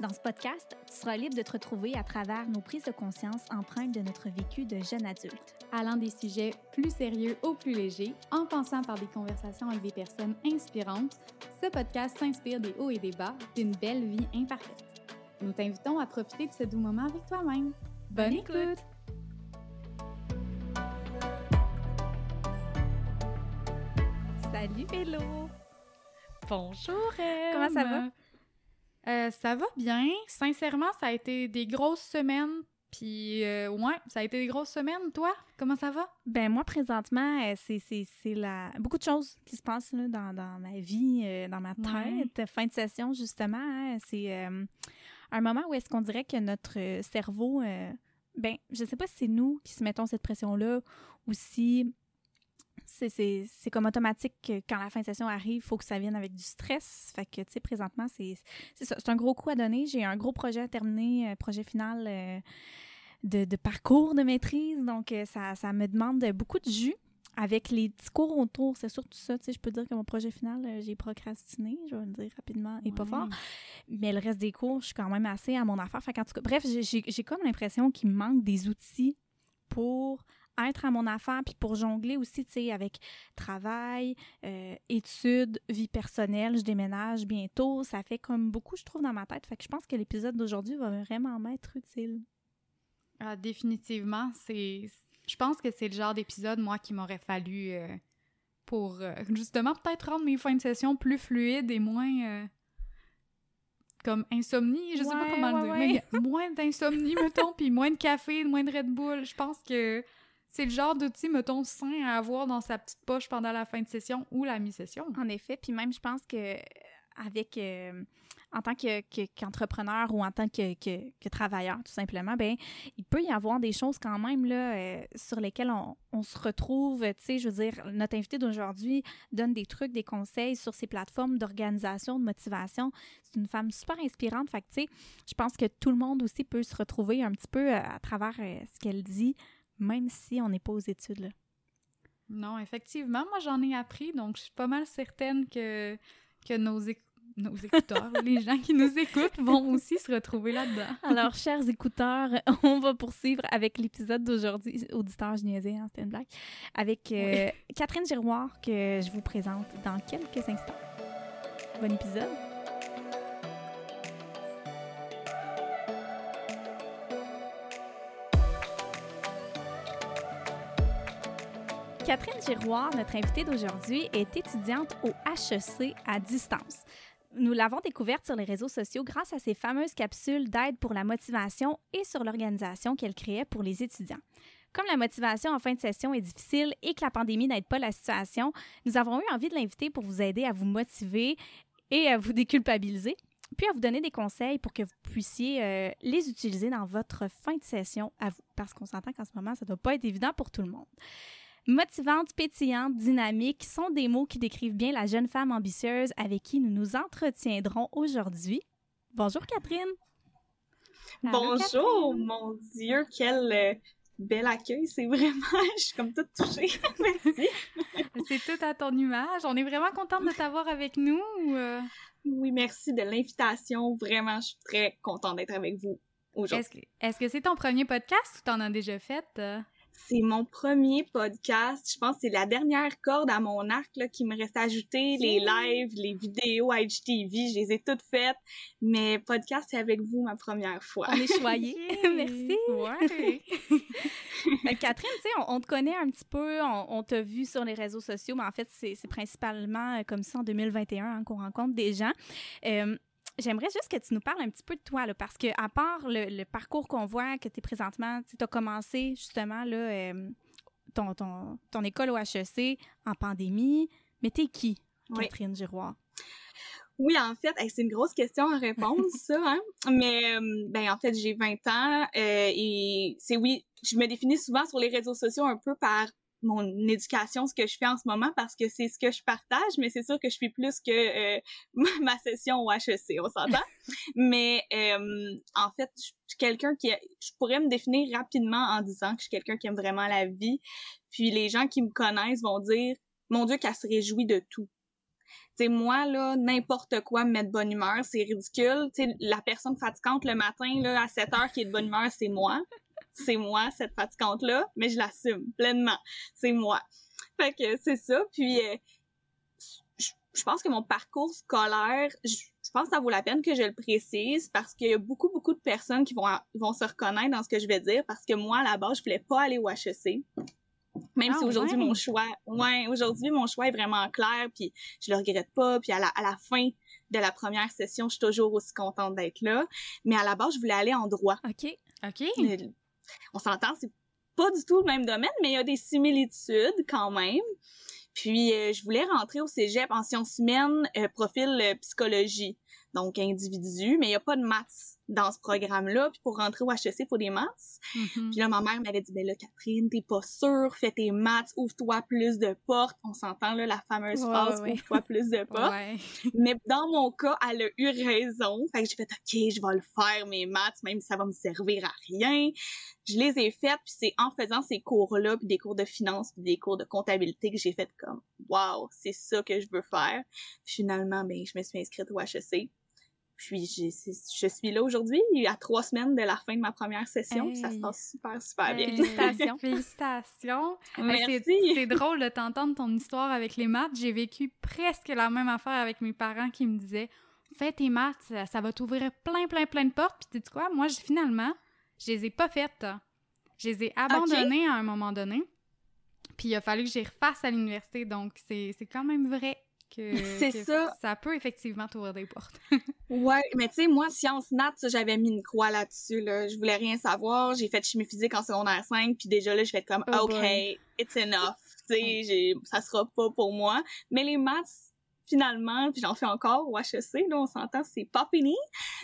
Dans ce podcast, tu seras libre de te retrouver à travers nos prises de conscience empreintes de notre vécu de jeune adulte. Allant des sujets plus sérieux aux plus légers, en passant par des conversations avec des personnes inspirantes, ce podcast s'inspire des hauts et des bas d'une belle vie imparfaite. Nous t'invitons à profiter de ce doux moment avec toi-même. Bonne, écoute! Salut Hello! Bonjour Em. Comment ça va? Euh, ça va bien. Sincèrement, ça a été des grosses semaines. Puis, euh, ouais, ça a été des grosses semaines. Toi, comment ça va? Ben moi, présentement, euh, c'est, c'est, c'est la... beaucoup de choses qui se passent là, dans, dans ma vie, euh, dans ma Ouais. tête. Fin de session, justement, hein, c'est un moment où est-ce qu'on dirait que notre cerveau... ben, je sais pas si c'est nous qui se mettons cette pression-là ou si c'est, comme automatique que quand la fin de session arrive, il faut que ça vienne avec du stress. Fait que, tu sais, présentement, c'est, c'est ça. C'est un gros coup à donner. J'ai un gros projet à terminer, euh, projet final euh, de, de parcours de maîtrise. Donc, euh, ça, ça me demande beaucoup de jus. Avec les petits cours autour, c'est surtout ça. Tu sais, je peux dire que mon projet final, euh, j'ai procrastiné, je vais le dire rapidement et pas fort. Mais le reste des cours, je suis quand même assez à mon affaire. Fait qu'en tout cas, bref, j'ai- comme l'impression qu'il me manque des outils pour être à mon affaire, puis pour jongler aussi, tu sais, avec travail, euh, études, vie personnelle, je déménage bientôt. Ça fait comme beaucoup, je trouve, dans ma tête. Fait que je pense que l'épisode d'aujourd'hui va vraiment m'être utile. Ah, définitivement, c'est. Je pense que c'est le genre d'épisode, moi, qui m'aurait fallu euh, pour euh, justement peut-être rendre mes fins de session plus fluides et moins. comme insomnie, je sais pas Ouais, comment le ouais, dire, mais moins d'insomnie, mettons, puis moins de café, moins de Red Bull. Je pense que c'est le genre d'outil, mettons, sain à avoir dans sa petite poche pendant la fin de session ou la mi-session. En effet, puis même, je pense que avec euh, en tant que, que- qu'entrepreneur ou en tant que, que, travailleur, tout simplement, ben il peut y avoir des choses quand même là euh, sur lesquelles on, se retrouve. Tu sais, je veux dire, notre invité d'aujourd'hui donne des trucs, des conseils sur ses plateformes d'organisation, de motivation. C'est une femme super inspirante. Fait tu sais, je pense que tout le monde aussi peut se retrouver un petit peu euh, à travers euh, ce qu'elle dit, même si on n'est pas aux études. Là. Non, effectivement, moi j'en ai appris, donc je suis pas mal certaine que, que nos, éc- nos écouteurs, les gens qui nous écoutent, vont aussi se retrouver là-dedans. Alors, chers écouteurs, on va poursuivre avec l'épisode d'aujourd'hui. Auditeurs, je niaisais, hein, c'était une blague. Avec euh, Catherine Giroir, que je vous présente dans quelques instants. Bon épisode. Catherine Giroir, notre invitée d'aujourd'hui, est étudiante au HEC à distance. Nous l'avons découverte sur les réseaux sociaux grâce à ses fameuses capsules d'aide pour la motivation et sur l'organisation qu'elle créait pour les étudiants. Comme la motivation en fin de session est difficile et que la pandémie n'aide pas la situation, nous avons eu envie de l'inviter pour vous aider à vous motiver et à vous déculpabiliser, puis à vous donner des conseils pour que vous puissiez euh, les utiliser dans votre fin de session à vous. Parce qu'on s'entend qu'en ce moment, ça ne doit pas être évident pour tout le monde. Motivante, pétillante, dynamique sont des mots qui décrivent bien la jeune femme ambitieuse avec qui nous nous entretiendrons aujourd'hui. Bonjour Catherine. Allô, Bonjour, Catherine. mon Dieu, quel euh, bel accueil, c'est vraiment, je suis comme toute touchée. Merci. C'est tout à ton image. On est vraiment contente de t'avoir avec nous. euh, Oui, merci de l'invitation. Vraiment, je suis très contente d'être avec vous aujourd'hui. Est-ce que est-ce que c'est ton premier podcast ou t'en as déjà fait? euh? C'est mon premier podcast. Je pense que c'est la dernière corde à mon arc là, qui me reste à ajouter. Les lives, les vidéos HTV, je les ai toutes faites. Mais podcast, c'est avec vous ma première fois. On est choyés. Merci. Ouais. Catherine, tu sais, on, on te connaît un petit peu, on, on t'a vu sur les réseaux sociaux, mais en fait, c'est c'est principalement euh, comme ça en 2021 hein, qu'on rencontre des gens. Euh, J'aimerais juste que tu nous parles un petit peu de toi, là, parce que à part le, le parcours qu'on voit, que tu es présentement, tu as commencé justement là, euh, ton, ton, ton école au HEC en pandémie, mais t'es qui, Oui. Catherine Giroir? Oui, en fait, c'est une grosse question à répondre, ça, hein? Mais, euh, ben, en fait, j'ai 20 ans euh, et c'est oui, je me définis souvent sur les réseaux sociaux un peu par mon éducation, ce que je fais en ce moment, parce que c'est ce que je partage, mais c'est sûr que je fais plus que euh, ma session au HEC, on s'entend. mais euh, en fait, je suis quelqu'un qui... Je pourrais me définir rapidement en disant que je suis quelqu'un qui aime vraiment la vie. Puis les gens qui me connaissent vont dire, mon Dieu, qu'elle se réjouit de tout. C'est moi, là, n'importe quoi me met de bonne humeur, c'est ridicule. sais la personne fatigante le matin, là, à 7 heures qui est de bonne humeur, c'est moi c'est moi, cette fatigante-là, mais je l'assume pleinement. C'est moi. Fait que c'est ça. Puis, euh, je pense que mon parcours scolaire, je, pense que ça vaut la peine que je le précise parce qu'il y a beaucoup, beaucoup de personnes qui vont, vont se reconnaître dans ce que je vais dire parce que moi, à la base, je voulais pas aller au HEC. Même si ah, aujourd'hui mon choix, ouais, aujourd'hui mon choix est vraiment clair, puis je le regrette pas, puis à la, à la fin de la première session, je suis toujours aussi contente d'être là. Mais à la base, je voulais aller en droit. OK. OK on s'entend, c'est pas du tout le même domaine, mais il y a des similitudes quand même. Puis, euh, je voulais rentrer au cégep en sciences humaines, euh, profil euh, psychologie, donc individu, mais il n'y a pas de maths dans ce programme-là. Puis pour rentrer au HEC, il faut des maths. Mm-hmm. Puis là, ma mère m'avait dit, ben là, Catherine, t'es pas sûre, fais tes maths, ouvre-toi plus de portes. On s'entend, là, la fameuse phrase, ouvre-toi plus de portes. Mais dans mon cas, elle a eu raison. Fait que j'ai fait, OK, je vais le faire, mes maths, même si ça va me servir à rien. Je les ai faites, puis c'est en faisant ces cours-là, puis des cours de finance, puis des cours de comptabilité que j'ai fait comme, wow, c'est ça que je veux faire. finalement, ben, je me suis inscrite au HEC. Puis je suis là aujourd'hui, à trois semaines de la fin de ma première session. Ça se passe super, super bien. Félicitations. Félicitations. Merci. C'est drôle de t'entendre ton histoire avec les maths. J'ai vécu presque la même affaire avec mes parents qui me disaient Fais tes maths, ça, va t'ouvrir plein, plein, plein de portes. Puis tu quoi, moi, finalement, je les ai pas faites. Je les ai abandonnées à un moment donné. Puis il a fallu que j'y refasse à l'université. Donc c'est quand même vrai c'est ça. Ça peut effectivement t'ouvrir des portes. ouais, mais tu sais, moi, sciences nat, j'avais mis une croix là-dessus. Là. Je voulais rien savoir. J'ai fait chimie physique en secondaire 5, puis déjà là, je fais comme, oh OK, it's enough. Tu sais, ça sera pas pour moi. Mais les maths, finalement, puis j'en fais encore au HEC, là, on s'entend, c'est pas fini.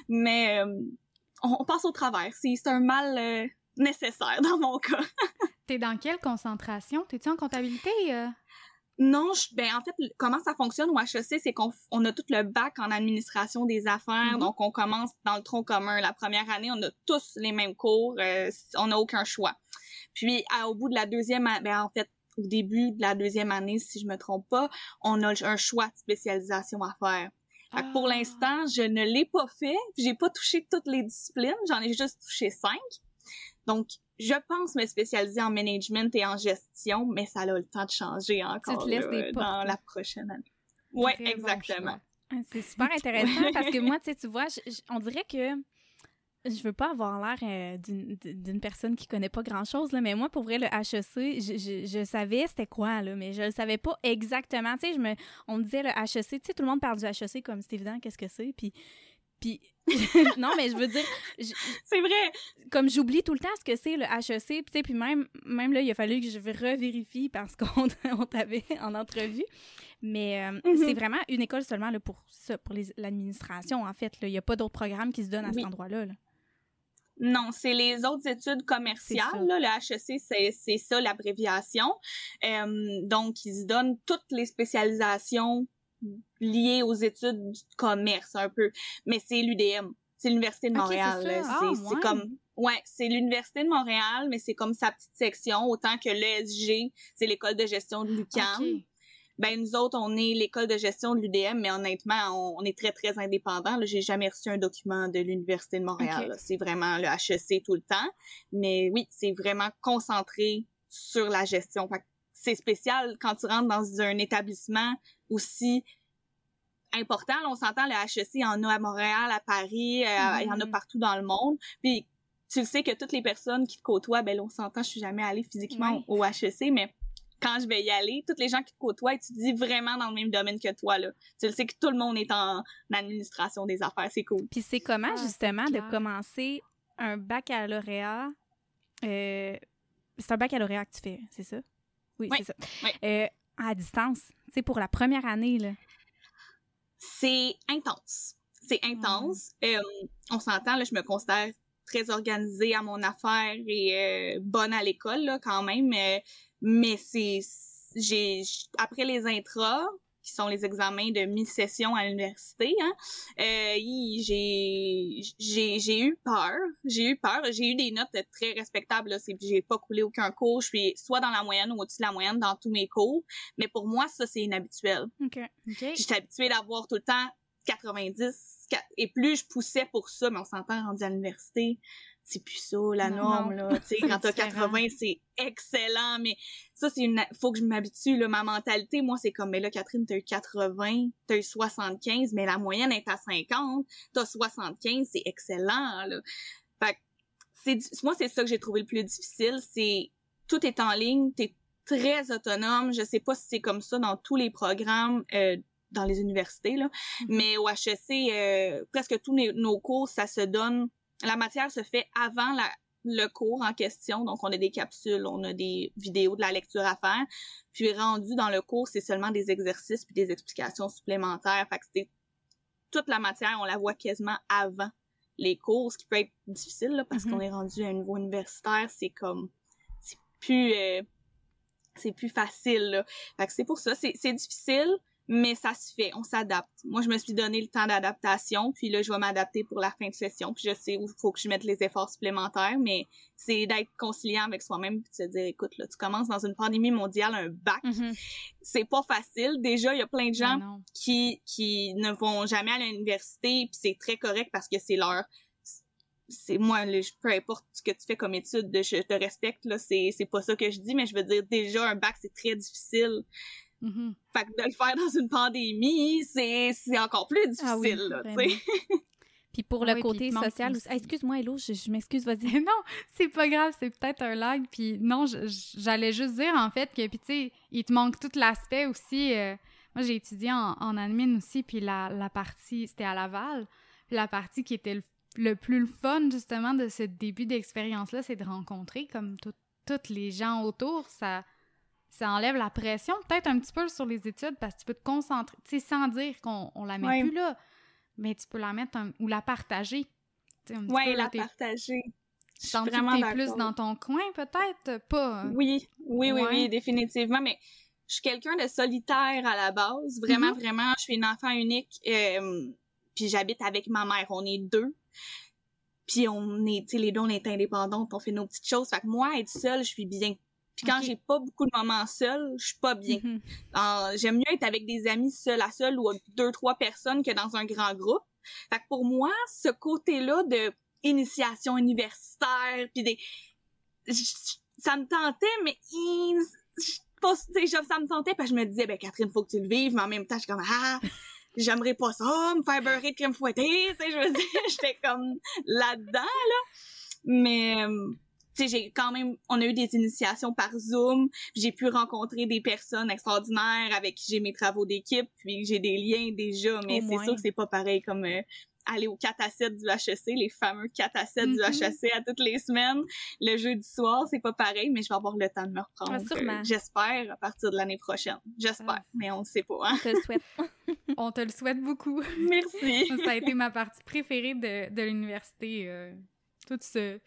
Mais euh, on, passe au travers. C'est un mal euh, nécessaire dans mon cas. T'es dans quelle concentration? T'es-tu en comptabilité? Euh? Non, je, ben en fait, comment ça fonctionne au HEC, c'est qu'on on a tout le bac en administration des affaires, mm-hmm. donc on commence dans le tronc commun. La première année, on a tous les mêmes cours, euh, on n'a aucun choix. Puis au bout de la deuxième, ben en fait, au début de la deuxième année, si je me trompe pas, on a un choix de spécialisation à faire. Pour ah. l'instant, je ne l'ai pas fait, j'ai pas touché toutes les disciplines, j'en ai juste touché cinq. Donc, je pense me spécialiser en management et en gestion, mais ça a le temps de changer encore dans la prochaine année. Oui, exactement. Ah, c'est super intéressant parce que moi, tu sais, tu vois, on dirait que je veux pas avoir l'air euh, d'une personne qui connaît pas grand chose là, mais moi pour vrai le HEC, je, je, savais c'était quoi là, mais je ne savais pas exactement. Tu sais, je me, on me disait le HEC, tu sais, tout le monde parle du HEC comme c'est évident, qu'est-ce que c'est, puis puis non, mais je veux dire. C'est vrai. Comme j'oublie tout le temps ce que c'est le HEC, puis, puis même, même là, il a fallu que je revérifie parce qu'on on t'avait en entrevue. Mais euh, mm-hmm. c'est vraiment une école seulement là, pour ça, pour l'administration, en fait. Il n'y a pas d'autres programmes qui se donnent à cet endroit-là. Non, c'est les autres études commerciales. Là. Le HEC, c'est ça l'abréviation. Euh, donc, ils se donnent toutes les spécialisations lié aux études du commerce un peu, mais c'est l'UDM, c'est l'université de Montréal. c'est ah, comme ouais, c'est l'université de Montréal, mais c'est comme sa petite section, autant que l'ESG, c'est l'école de gestion de l'UQAM. Ben nous autres, on est l'école de gestion de l'UDM, mais honnêtement, on, est très très indépendant. J'ai jamais reçu un document de l'université de Montréal. C'est vraiment le HEC tout le temps, mais oui, c'est vraiment concentré sur la gestion. C'est spécial quand tu rentres dans un établissement aussi important. on s'entend, le HEC, il y en a à Montréal, à Paris, euh, il y en a mm-hmm. partout dans le monde. Puis tu le sais que toutes les personnes qui te côtoient, ben là, on s'entend, je suis jamais allée physiquement au HEC, mais quand je vais y aller, toutes les gens qui te côtoient dis vraiment dans le même domaine que toi, là. Tu le sais que tout le monde est en administration des affaires, c'est cool. Puis c'est comment, ah, justement, de commencer un baccalauréat... Euh, c'est un baccalauréat que tu fais, c'est ça? Oui, c'est ça. Euh, à distance, sais, pour la première année, là c'est intense. C'est intense. Euh, on s'entend, là, je me considère très organisée à mon affaire et bonne à l'école là quand même. mais c'est j'ai après les intras, qui sont les examens de mi-session à l'université, hein, euh, j'ai, j'ai, j'ai eu peur. J'ai eu peur. J'ai eu des notes très respectables. Là. j'ai pas coulé aucun cours. Je suis soit dans la moyenne ou au-dessus de la moyenne dans tous mes cours. Mais pour moi, ça, c'est inhabituel. OK. okay. J'étais habituée d'avoir tout le temps 90 et plus je poussais pour ça, mais on s'entend rendu à l'université c'est plus ça la norme là tu sais quand t'as 80 c'est excellent mais ça c'est une faut que je m'habitue là ma mentalité. Moi c'est comme mais là Catherine t'as eu 80 t'as eu 75 mais la moyenne est à 50 t'as 75 c'est excellent là. Fait c'est moi c'est ça que j'ai trouvé le plus difficile c'est tout est en ligne t'es très autonome. Je sais pas si c'est comme ça dans tous les programmes euh, dans les universités là mm-hmm. mais au HEC euh, presque tous nos cours ça se donne la matière se fait avant la, le cours en question. Donc, on a des capsules, on a des vidéos de la lecture à faire. Puis, rendu dans le cours, c'est seulement des exercices puis des explications supplémentaires. Fait que c'est toute la matière, on la voit quasiment avant les cours, ce qui peut être difficile, là, parce qu'on est rendu à un niveau universitaire. C'est comme, c'est plus, euh, c'est plus facile, là. Fait que c'est pour ça, c'est difficile mais ça se fait, on s'adapte. Moi, je me suis donné le temps d'adaptation, puis là, je vais m'adapter pour la fin de session, puis je sais où il faut que je mette les efforts supplémentaires, mais c'est d'être conciliant avec soi-même, puis de se dire, écoute, là, tu commences dans une pandémie mondiale, un bac, mm-hmm. c'est pas facile. Déjà, il y a plein de gens qui qui ne vont jamais à l'université, puis c'est très correct parce que c'est leur c'est moi peu importe ce que tu fais comme étude je te respecte là c'est c'est pas ça que je dis mais je veux dire déjà un bac c'est très difficile Mm-hmm. Fait que de le faire dans une pandémie, c'est, c'est encore plus ah difficile, là, tu sais. Puis pour le côté social, excuse-moi, Hello, je, m'excuse, vas-y. non, c'est pas grave, c'est peut-être un lag. Puis non, j'allais juste dire en fait que, puis tu sais, il te manque tout l'aspect aussi. Euh, moi, j'ai étudié en, en admin aussi, puis la, la partie, c'était à Laval. Puis la partie qui était le, plus le fun, justement, de ce début d'expérience-là, c'est de rencontrer comme toutes les gens autour. Ça, ça enlève la pression peut-être un petit peu sur les études parce que tu peux te concentrer, tu sais, sans dire qu'on on la met plus là, mais tu peux la mettre ou la partager. Oui, la partager. Je suis vraiment plus dans ton coin, peut-être? Pas. Hein? Oui, oui, oui, oui, définitivement. Mais je suis quelqu'un de solitaire à la base. Vraiment, mm-hmm. vraiment. Je suis une enfant unique. Euh, puis j'habite avec ma mère. On est deux. Puis on est, tu sais, les deux, on est indépendants. On fait nos petites choses. Fait que moi, être seule, je suis bien. Puis quand j'ai pas beaucoup de moments seuls, je suis pas bien. Mm-hmm. J'aime mieux être avec des amis seul à seul ou deux, trois personnes que dans un grand groupe. Fait que pour moi, ce côté-là de initiation universitaire, puis des... ça me tentait, mais pas, ça me tentait, parce que je me disais, ben Catherine, faut que tu le vives, mais en même temps, je suis comme, ah, j'aimerais pas ça, me faire beurrer de crème fouettée, tu sais, je veux dire, j'étais comme là-dedans, là. Mais sais, j'ai quand même, on a eu des initiations par Zoom, j'ai pu rencontrer des personnes extraordinaires avec qui j'ai mes travaux d'équipe, puis j'ai des liens déjà, mais c'est sûr que c'est pas pareil comme euh, aller au 4 à 7 du HEC, les fameux 4 à 7 du HEC mm-hmm. à toutes les semaines. Le jeudi soir, c'est pas pareil, mais je vais avoir le temps de me reprendre. Ah, J'espère à partir de l'année prochaine. J'espère, ah. mais on ne sait pas. Hein? On te le souhaite. on te le souhaite beaucoup. Merci. Ça a été ma partie préférée de, de l'université. Euh, tout ce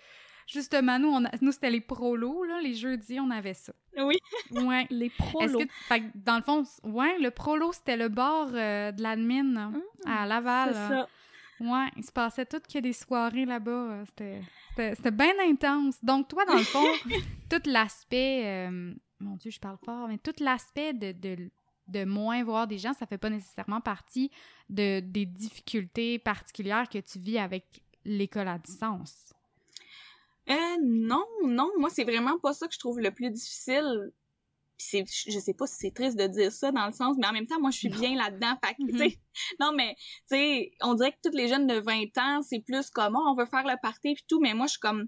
Justement, nous, on nous c'était les prolos, là, les jeudis, on avait ça. Oui. Ouais. les prolos. Que... dans le fond, ouais, le prolo, c'était le bar euh, de l'admin mmh. à Laval. C'est ça. Ouais, il se passait tout qu'il y a des soirées là-bas. C'était, c'était, bien intense. Donc, toi, dans le fond, tout l'aspect, euh, mon Dieu, je parle fort, mais tout l'aspect de, de, de, moins voir des gens, ça fait pas nécessairement partie de, des difficultés particulières que tu vis avec l'école à distance. Euh, non, non, moi c'est vraiment pas ça que je trouve le plus difficile. c'est, je sais pas si c'est triste de dire ça dans le sens, mais en même temps, moi je suis bien là-dedans. Fait que, mm-hmm. non mais, tu sais, on dirait que toutes les jeunes de 20 ans, c'est plus comme, oh, on veut faire le party puis tout, mais moi je suis comme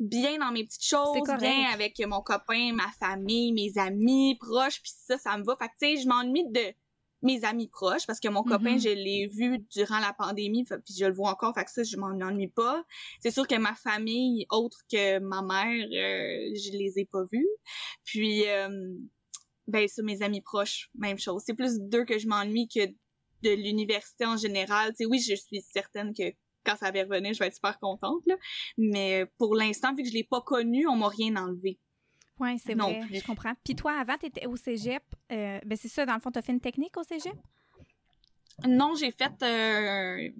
bien dans mes petites choses, bien avec mon copain, ma famille, mes amis proches, puis ça, ça me va. Fait que, tu sais, je m'ennuie de mes amis proches parce que mon copain mm-hmm. je l'ai vu durant la pandémie puis je le vois encore fait que ça je m'en ennuie pas c'est sûr que ma famille autre que ma mère euh, je les ai pas vus puis euh, ben ça mes amis proches même chose c'est plus d'eux que je m'ennuie que de l'université en général tu sais oui je suis certaine que quand ça va revenir, je vais être super contente. Là. Mais pour l'instant, vu que je l'ai pas connu, on m'a rien enlevé. Oui, c'est vrai, je comprends. Puis toi, avant, tu étais au cégep. Euh, ben c'est ça, dans le fond, tu as fait une technique au cégep? Non, j'ai fait un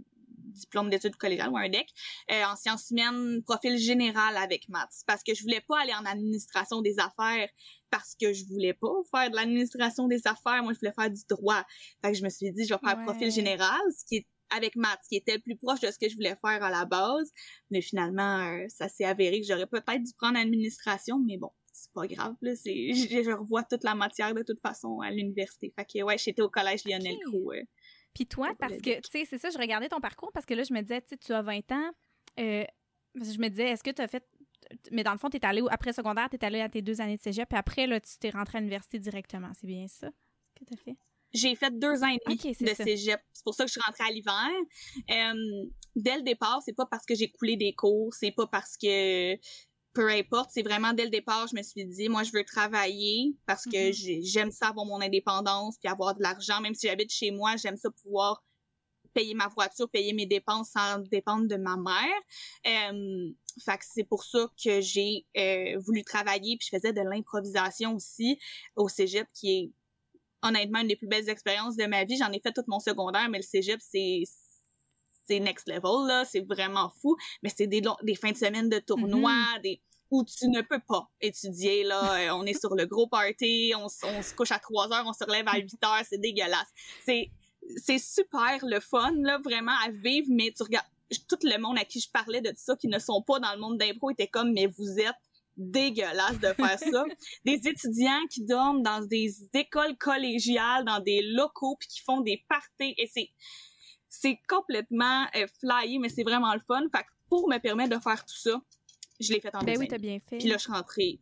diplôme d'études collégiales ou un DEC euh, en sciences humaines, profil général avec maths. Parce que je voulais pas aller en administration des affaires parce que je voulais pas faire de l'administration des affaires. Moi, je voulais faire du droit. Fait que je me suis dit, je vais faire profil général, ce qui est avec maths, qui était le plus proche de ce que je voulais faire à la base. Mais finalement, euh, ça s'est avéré que j'aurais peut-être dû prendre administration, mais bon, c'est pas grave, là. C'est, je, revois toute la matière de toute façon à l'université. Fait que, ouais, j'étais au collège Lionel okay. Puis toi, parce que, tu sais, c'est ça, je regardais ton parcours parce que là, je me disais, tu sais, tu as 20 ans. Euh, je me disais, est-ce que tu as fait. Mais dans le fond, tu es allé, après secondaire, tu es allé à tes deux années de cégep, puis après, là, tu t'es rentré à l'université directement. C'est bien ça que tu as fait? J'ai fait deux ans et demi de cégep. C'est pour ça que je suis rentrée à l'hiver. Euh, dès le départ, c'est pas parce que j'ai coulé des cours, c'est pas parce que peu importe, c'est vraiment dès le départ, je me suis dit, moi, je veux travailler parce que mm-hmm. j'aime ça avoir mon indépendance puis avoir de l'argent. Même si j'habite chez moi, j'aime ça pouvoir payer ma voiture, payer mes dépenses sans dépendre de ma mère. Euh, fait que c'est pour ça que j'ai euh, voulu travailler puis je faisais de l'improvisation aussi au cégep qui est honnêtement une des plus belles expériences de ma vie. J'en ai fait tout mon secondaire, mais le cégep, c'est c'est next level, là. C'est vraiment fou. Mais c'est des, des fins de semaine de tournois, mm-hmm. des où tu ne peux pas étudier, là. Euh, on est sur le gros party, on, on se couche à 3 heures, on se relève à 8 heures, c'est dégueulasse. C'est, c'est super le fun, là, vraiment à vivre, mais tu regardes, tout le monde à qui je parlais de ça, qui ne sont pas dans le monde d'impro, était comme, mais vous êtes dégueulasse de faire ça. des étudiants qui dorment dans des écoles collégiales, dans des locaux, puis qui font des parties, et c'est, c'est complètement euh, flyé, mais c'est vraiment le fun. Fait que pour me permettre de faire tout ça, je l'ai fait en Ben oui, t'as bien fait. Puis là, je suis rentrée.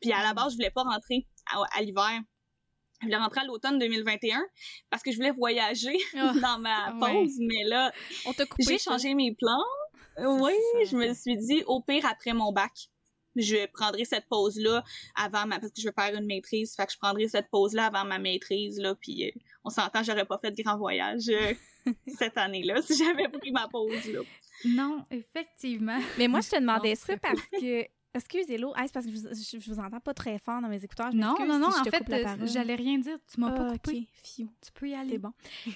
Puis à la base, je voulais pas rentrer à, l'hiver. Je voulais rentrer à l'automne 2021 parce que je voulais voyager ah, dans ma pause, mais là, j'ai changé mes plans. Oui, je me suis dit, au pire, après mon bac, je prendrai cette pause-là avant ma, parce que je veux faire une maîtrise, fait que je prendrai cette pause-là avant ma maîtrise, là, puis euh, on s'entend, j'aurais pas fait de grand voyage euh, cette année-là si j'avais pris ma pause, là. Non, effectivement. Mais moi, je te demandais ça parce que Excusez Hello. c'est parce que je, je, vous entends pas très fort dans mes écouteurs. non, non, non, en fait, j'allais rien dire. Tu m'as pas coupé. Tu peux y aller. C'est bon.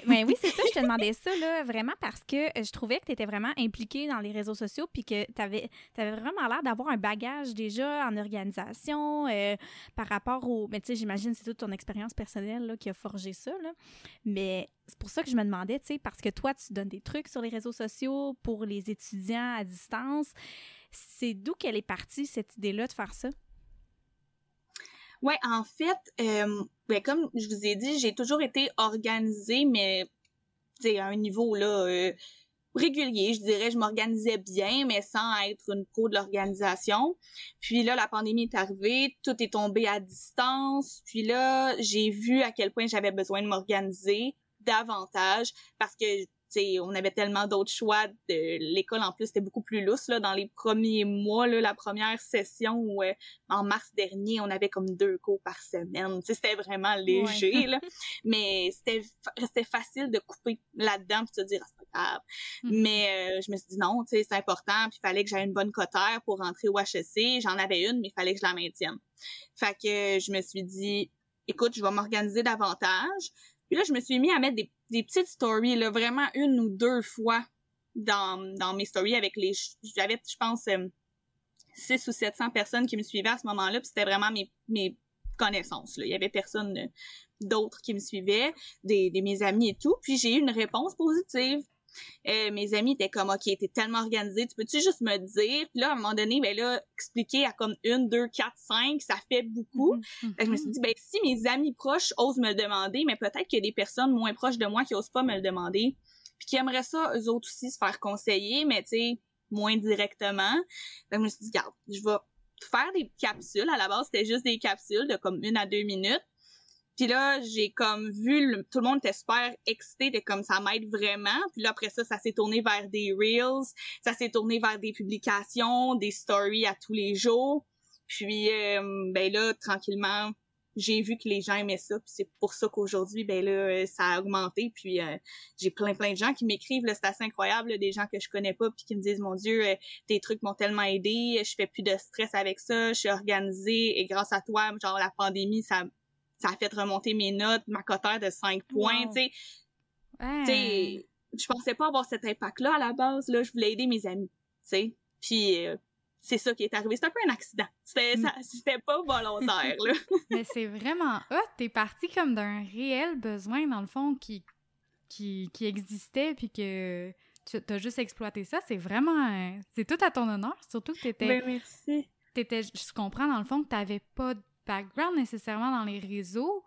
Mais oui, c'est ça, je te demandais ça, là, vraiment parce que je trouvais que tu étais vraiment impliquée dans les réseaux sociaux puis que tu avais, avais, vraiment l'air d'avoir un bagage déjà en organisation euh, par rapport au. Mais tu sais, j'imagine c'est toute ton expérience personnelle là, qui a forgé ça, là. Mais c'est pour ça que je me demandais, tu sais, parce que toi, tu donnes des trucs sur les réseaux sociaux pour les étudiants à distance. C'est d'où qu'elle est partie, cette idée-là de faire ça? Ouais, en fait, euh, ben, comme je vous ai dit, j'ai toujours été organisée, mais à un niveau là euh, régulier, je dirais, je m'organisais bien, mais sans être une pro de l'organisation. Puis là, la pandémie est arrivée, tout est tombé à distance. Puis là, j'ai vu à quel point j'avais besoin de m'organiser davantage parce que on avait tellement d'autres choix. De, l'école, en plus, c'était beaucoup plus lousse, là, dans les premiers mois, là, la première session, où, euh, en mars dernier, on avait comme deux cours par semaine. C'était vraiment léger, là. Mais c'était, restait facile de couper là-dedans puis de se dire, ah, c'est pas grave. Mm-hmm. Mais euh, je me suis dit, non, c'est important, puis il fallait que j'aie une bonne cotère pour rentrer au HEC. J'en avais une, mais il fallait que je la maintienne. Fait que je me suis dit, écoute, je vais m'organiser davantage. Puis là, je me suis mis à mettre des, petites stories, là, vraiment une ou deux fois dans, dans mes stories avec les... J'avais, je pense, 6 euh, ou 700 personnes qui me suivaient à ce moment-là, puis c'était vraiment mes, mes connaissances. Là. Il y avait personne euh, d'autres qui me suivaient, des, des mes amis et tout. Puis j'ai eu une réponse positive. Euh, mes amis étaient comme, OK, t'es tellement organisé, tu peux-tu juste me dire? Puis là, à un moment donné, ben là, expliquer à comme une, deux, quatre, cinq, ça fait beaucoup. Mm-hmm. je me suis dit, ben si mes amis proches osent me le demander, mais peut-être qu'il y a des personnes moins proches de moi qui osent pas me le demander, puis qui aimeraient ça, eux autres aussi, se faire conseiller, mais tu sais, moins directement. je me suis dit, regarde, je vais faire des capsules. À la base, c'était juste des capsules de comme une à deux minutes. Puis là, j'ai comme vu, tout le monde était super excité, de comme ça m'aide vraiment. Puis là, après ça, ça s'est tourné vers des reels, ça s'est tourné vers des publications, des stories à tous les jours. Puis, euh, ben là, tranquillement, j'ai vu que les gens aimaient ça, puis c'est pour ça qu'aujourd'hui, ben là, euh, ça a augmenté, puis euh, j'ai plein plein de gens qui m'écrivent, là, c'est assez incroyable, des gens que je connais pas, puis qui me disent, mon Dieu, euh, tes trucs m'ont tellement aidé, je fais plus de stress avec ça, je suis organisée, et grâce à toi, genre la pandémie, ça, ça a fait remonter mes notes, ma cotère de 5 points, tu sais. Je pensais pas avoir cet impact-là à la base, là, je voulais aider mes amis, tu sais. Puis c'est ça qui est arrivé. C'était un peu un accident. C'était, mm. c'était pas volontaire, là. Mais c'est vraiment hot. T'es parti comme d'un réel besoin, dans le fond, qui, qui, qui existait, puis que tu as juste exploité ça. C'est vraiment... c'est tout à ton honneur, surtout que t'étais... Ben, merci. T'étais, je comprends, dans le fond, que t'avais pas background nécessairement dans les réseaux?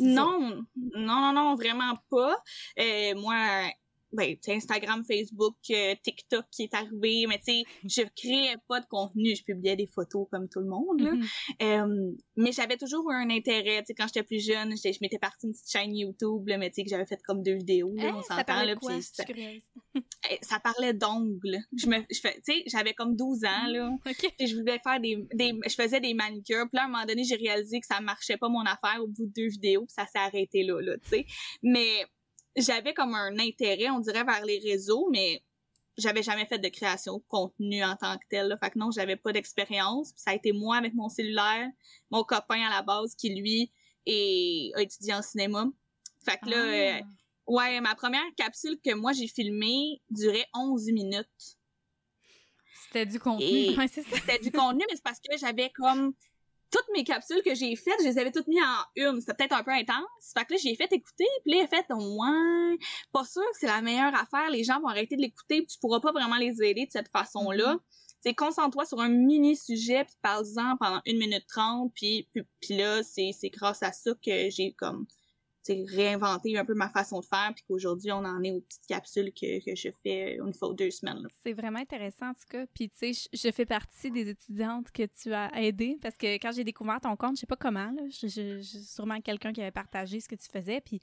Non, non, non, vraiment pas. Euh, moi, ben, Instagram, Facebook, euh, TikTok qui est arrivé, mais tu sais, je créais pas de contenu, je publiais des photos comme tout le monde, là. Mm-hmm. Euh, mais j'avais toujours eu un intérêt, tu sais, quand j'étais plus jeune, je m'étais partie une petite chaîne YouTube, là, mais tu sais, que j'avais fait comme deux vidéos, là, on s'entend, là, ça, eh, ça parlait d'ongles. Je me, je fais, tu sais, j'avais comme 12 ans, là. Okay. je voulais faire des, des, je faisais des manicures, puis là, à un moment donné, j'ai réalisé que ça marchait pas mon affaire au bout de deux vidéos, ça s'est arrêté là, là, tu sais. Mais, j'avais comme un intérêt, on dirait, vers les réseaux, mais j'avais jamais fait de création de contenu en tant que tel. Là. Fait que non, j'avais pas d'expérience. Ça a été moi avec mon cellulaire, mon copain à la base qui, lui, est, a étudié en cinéma. Fait que là, ah. euh, ouais, ma première capsule que moi j'ai filmée durait 11 minutes. C'était du contenu. C'était du contenu, mais c'est parce que j'avais comme toutes mes capsules que j'ai faites, je les avais toutes mis en une. C'était peut-être un peu intense. Fait que là, j'ai fait écouter, puis là, j'ai fait, ouais, pas sûr que c'est la meilleure affaire. Les gens vont arrêter de l'écouter, tu pourras pas vraiment les aider de cette façon-là. C'est mm-hmm. concentre-toi sur un mini sujet, puis parle-en pendant une minute trente, puis, puis, puis là, c'est grâce à ça que j'ai comme réinventer un peu ma façon de faire, puis qu'aujourd'hui, on en est aux petites capsules que, que je fais une fois deux semaines. C'est vraiment intéressant, en tout cas. Puis, tu sais, je, fais partie des étudiantes que tu as aidées, parce que quand j'ai découvert ton compte, je sais pas comment, là, sûrement quelqu'un qui avait partagé ce que tu faisais, puis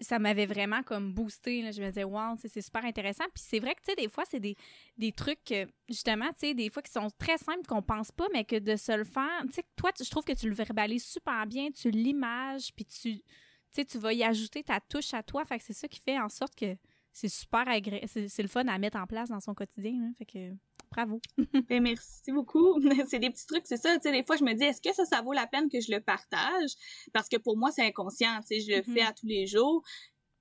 ça m'avait vraiment comme boosté. Là. Je me disais, wow, c'est super intéressant. Puis c'est vrai que, tu sais, des fois, c'est des, des trucs, justement, tu sais, des fois qui sont très simples, qu'on pense pas, mais que de se le faire, tu sais, toi, je trouve que tu le verbalises super bien, tu l'images, puis tu sais, tu vas y ajouter ta touche à toi. Fait que c'est ça qui fait en sorte que c'est super agréable. C'est le fun à mettre en place dans son quotidien. Fait que bravo. ben, merci beaucoup. c'est des petits trucs, c'est ça. Tu sais, des fois, je me dis, est-ce que ça, ça vaut la peine que je le partage? Parce que pour moi, c'est inconscient. Tu sais, je le fais mm-hmm. à tous les jours.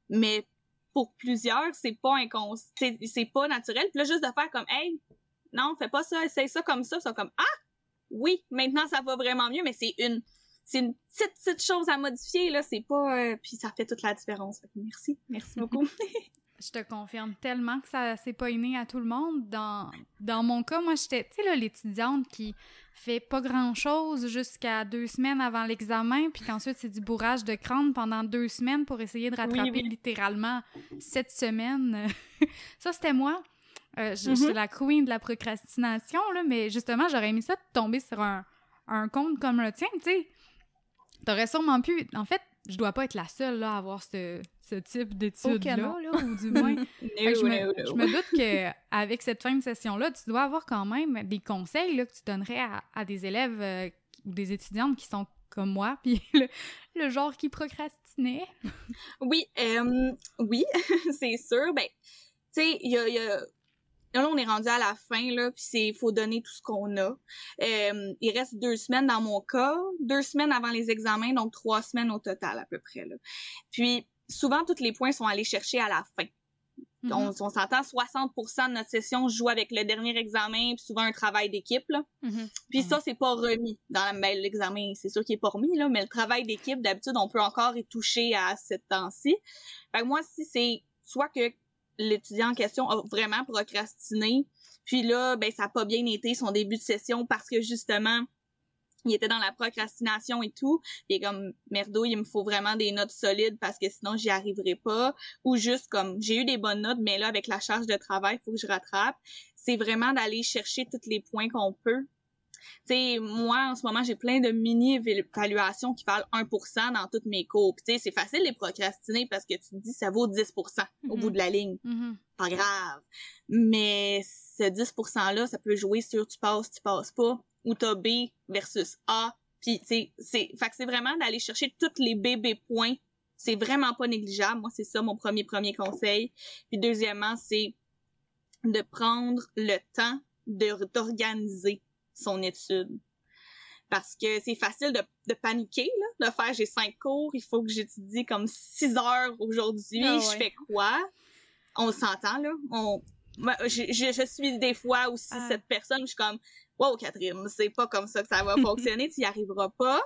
Mais pour plusieurs, c'est pas inconscient. C'est pas naturel. Puis là, juste de faire comme, hey, non, fais pas ça, essaye ça comme ça. Ça comme, ah, oui, maintenant ça va vraiment mieux, mais c'est une c'est une petite, petite chose à modifier, là. C'est pas. Euh, puis ça fait toute la différence. Merci. Merci beaucoup. Je te confirme tellement que ça s'est pas inné à tout le monde. Dans, dans mon cas, moi, j'étais, tu sais, là, l'étudiante qui fait pas grand-chose jusqu'à deux semaines avant l'examen, puis qu'ensuite, c'est du bourrage de crâne pendant deux semaines pour essayer de rattraper littéralement sept semaines. ça, c'était moi. Euh, je, suis mm-hmm. la queen de la procrastination, là, mais justement, j'aurais aimé ça de tomber sur un, un compte comme le tien, tu sais T'aurais sûrement pu. En fait, je dois pas être la seule là, à avoir ce, ce type d'études-là, là, ou du moins. je, me, je, me, doute qu'avec cette fin de session-là, tu dois avoir quand même des conseils là, que tu donnerais à, à des élèves euh, ou des étudiantes qui sont comme moi, puis le, genre qui procrastinait. oui, euh, oui, c'est sûr. Ben, tu sais, il y a, y a Là, on est rendu à la fin, là, puis c'est faut donner tout ce qu'on a. Euh, il reste deux semaines dans mon cas, deux semaines avant les examens, donc trois semaines au total à peu près. Là. Puis souvent, tous les points sont allés chercher à la fin. Mm-hmm. On, s'entend 60% de notre session joue avec le dernier examen, puis souvent un travail d'équipe. Là. Mm-hmm. Puis ça, c'est pas remis dans ben, l'examen. C'est sûr qu'il est pas remis, là, mais le travail d'équipe, d'habitude, on peut encore y toucher à ce temps-ci. Fait que moi, si c'est soit que l'étudiant en question a vraiment procrastiné. Puis là, ben ça n'a pas bien été son début de session parce que justement, il était dans la procrastination et tout. Il est comme merdo, il me faut vraiment des notes solides parce que sinon j'y arriverai pas. Ou juste comme j'ai eu des bonnes notes, mais là avec la charge de travail, il faut que je rattrape. C'est vraiment d'aller chercher tous les points qu'on peut tu sais, moi, en ce moment, j'ai plein de mini-évaluations qui valent 1% dans toutes mes cours. tu sais, c'est facile de les procrastiner parce que tu te dis ça vaut 10% au bout mm-hmm. de la ligne. Mm-hmm. Pas grave. Mais ce 10%-là, ça peut jouer sur tu passes, tu passes pas, ou t'as B versus A, Puis, c'est, c'est, fait que c'est vraiment d'aller chercher tous les bébés points. C'est vraiment pas négligeable. Moi, c'est ça mon premier, premier conseil. Puis, deuxièmement, c'est de prendre le temps de, d'organiser son étude. Parce que c'est facile de, de paniquer, là, de faire j'ai cinq cours, il faut que j'étudie comme six heures aujourd'hui, Ah je fais quoi? On s'entend, là. On, je, je suis des fois aussi Ah. cette personne, je suis comme, wow, Catherine, c'est pas comme ça que ça va fonctionner, tu y arriveras pas.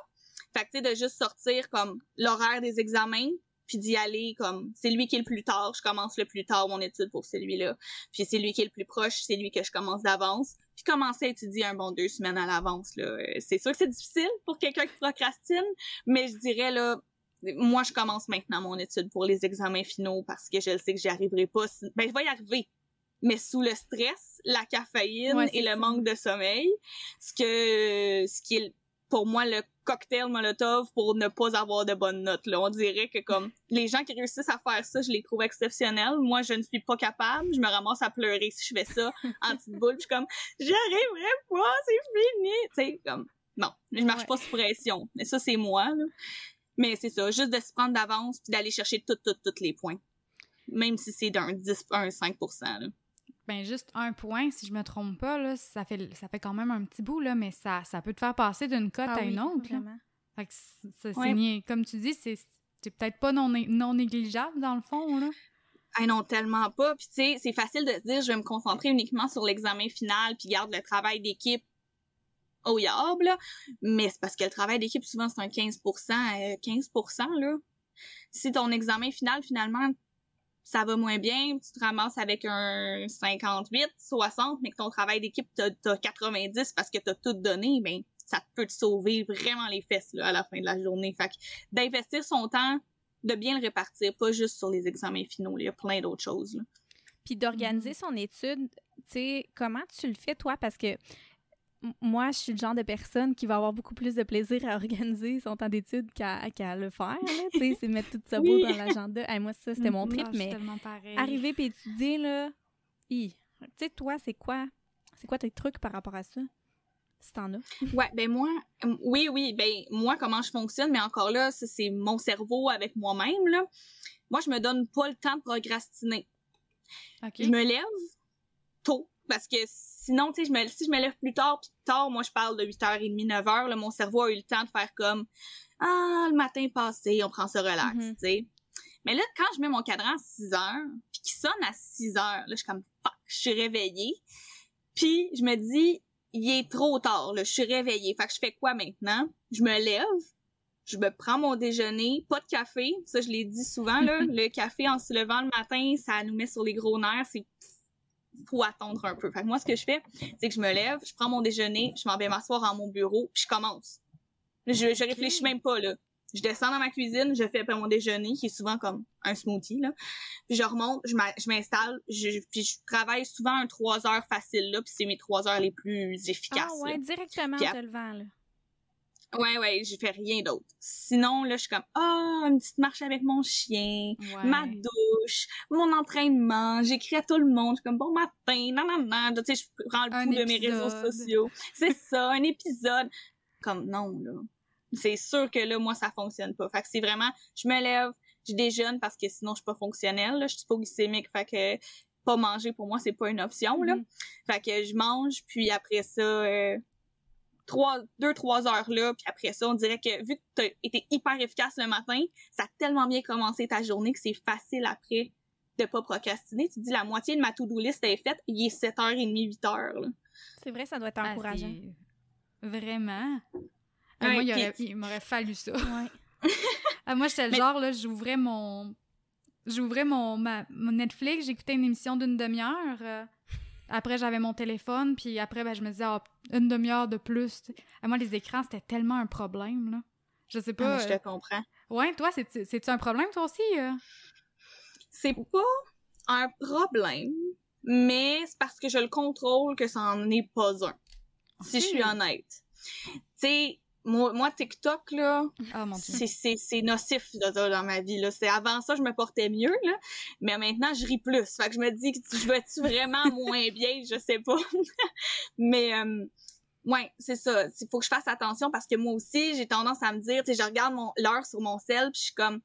Fait que, tu sais, de juste sortir comme l'horaire des examens, puis d'y aller comme, c'est lui qui est le plus tard, je commence le plus tard mon étude pour celui-là. Puis c'est lui qui est le plus proche, c'est lui que je commence d'avance. Puis commencer à étudier un bon deux semaines à l'avance, là. Euh, C'est sûr que c'est difficile pour quelqu'un qui procrastine, mais je dirais, là, moi, je commence maintenant mon étude pour les examens finaux parce que je sais que j'y arriverai pas. Ben, je vais y arriver. Mais sous le stress, la caféine Ouais, et le ça. manque de sommeil, ce que, ce qui est pour moi le cocktail molotov pour ne pas avoir de bonnes notes, là. On dirait que comme, les gens qui réussissent à faire ça, je les trouve exceptionnels. Moi, je ne suis pas capable. Je me ramasse à pleurer si je fais ça en petite boule. Je suis comme, j'y arriverai pas, c'est fini. Tu sais, comme, non, je marche Ouais. pas sous pression. Mais ça, c'est moi, là. Mais c'est ça, juste de se prendre d'avance puis d'aller chercher tout, tout, tous les points. Même si c'est d'un 10, un 5 là. Ben juste un point, si je me trompe pas, là, ça fait ça fait quand même un petit bout, là, mais ça, ça peut te faire passer d'une cote Ah à une oui, autre. là. Fait que c'est- Ouais. comme tu dis, c'est c'est peut-être pas non, né- non négligeable dans le fond, là. Ah non, tellement pas. Puis tu sais, c'est facile de se dire, je vais me concentrer uniquement sur l'examen final puis garde le travail d'équipe au yable, là. Mais c'est parce que le travail d'équipe, souvent, c'est un 15% euh, 15% là. Si ton examen final, finalement, ça va moins bien, tu te ramasses avec un 58, 60, mais que ton travail d'équipe, t'as, t'as 90 parce que t'as tout donné, ben, ça peut te sauver vraiment les fesses, là, à la fin de la journée. Fait que d'investir son temps, de bien le répartir, pas juste sur les examens finaux, il y a plein d'autres choses, là. Puis d'organiser son étude, tu sais, comment tu le fais, toi? Parce que moi, je suis le genre de personne qui va avoir beaucoup plus de plaisir à organiser son temps d'étude qu'à le faire. Tu sais, c'est mettre tout ça beau Oui. dans l'agenda. Hey, moi, ça, c'était mon trip, Ah, mais arriver puis étudier, là, tu sais, toi, c'est quoi? C'est quoi tes trucs par rapport à ça? Si t'en as? Ouais, ben moi, oui, oui, ben moi, comment je fonctionne, mais encore là, c'est mon cerveau avec moi-même, là. Moi, je me donne pas le temps de procrastiner. Je me lève parce que sinon, tu sais, je me, si je me lève plus tard, puis tard, moi, je parle de 8h30, 9h, là, mon cerveau a eu le temps de faire comme, ah, le matin passé, on prend ça relax, Mhm. tu sais. Mais là, quand je mets mon cadran à 6 heures, puis qu'il sonne à 6 heures, là, je suis comme, fuck, je suis réveillée. Puis, je me dis, il est trop tard, là, je suis réveillée. Fait que je fais quoi maintenant? Je me lève, je me prends mon déjeuner, pas de café. Ça, je l'ai dit souvent, là. le café en se levant le matin, ça nous met sur les gros nerfs. C'est faut attendre un peu. Fait que moi, ce que je fais, c'est que je me lève, je prends mon déjeuner, je m'en vais m'asseoir à mon bureau, puis je commence. Je, je réfléchis même pas, là. Je descends dans ma cuisine, je fais mon déjeuner, qui est souvent comme un smoothie, là. Puis je remonte, je m'installe, je, puis je travaille souvent un trois heures facile, là, puis c'est mes trois heures les plus efficaces. Ah ouais, là. directement en te levant, là. Ouais, ouais, je fais rien d'autre. Sinon, là, je suis comme, ah, une petite marche avec mon chien, Ouais. ma douche, mon entraînement, j'écris à tout le monde, je suis comme, bon matin, nan, nan, nan, tu sais, je prends le pouls de mes réseaux sociaux. C'est ça, un épisode. Comme, non, là. C'est sûr que là, moi, ça fonctionne pas. Fait que c'est vraiment, je me lève, je déjeune parce que sinon, je suis pas fonctionnelle, là, je suis pas glycémique, fait que pas manger, pour moi, c'est pas une option, là. Mhm. Fait que je mange, puis après ça, euh, trois, deux, trois heures là, puis après ça, on dirait que vu que t'as été hyper efficace le matin, ça a tellement bien commencé ta journée que c'est facile après de pas procrastiner. Tu te dis la moitié de ma to-do list est faite, il est 7h30, 8h. Là. C'est vrai, ça doit être Ah, encourageant. c'est- Vraiment. Ah, Ouais, moi, il, puis- aurait- il m'aurait fallu ça. Ouais. Ah, moi, j'étais le Mais- genre, là, j'ouvrais mon... J'ouvrais mon, ma- mon Netflix, j'écoutais une émission d'une demi-heure. euh, après, j'avais mon téléphone, puis après, ben, je me disais, ah, une demi-heure de plus. sais. Ah, moi, les écrans, c'était tellement un problème, là. Je sais pas. Ah, je euh, te comprends. Ouais, toi, c'est- c'est-tu un problème, toi aussi? euh? C'est pas un problème, mais c'est parce que je le contrôle que ça en est pas un. Si je suis honnête. Tu sais, moi, moi, TikTok, là, Ah, c'est nocif là, dans ma vie là c'est avant ça je me portais mieux là mais maintenant je ris plus fait que je me dis que je vais-tu vraiment moins bien? Je sais pas mais euh, Ouais, c'est ça. Il faut que je fasse attention parce que moi aussi, j'ai tendance à me dire, tu sais, je regarde mon l'heure sur mon sel, puis je suis comme,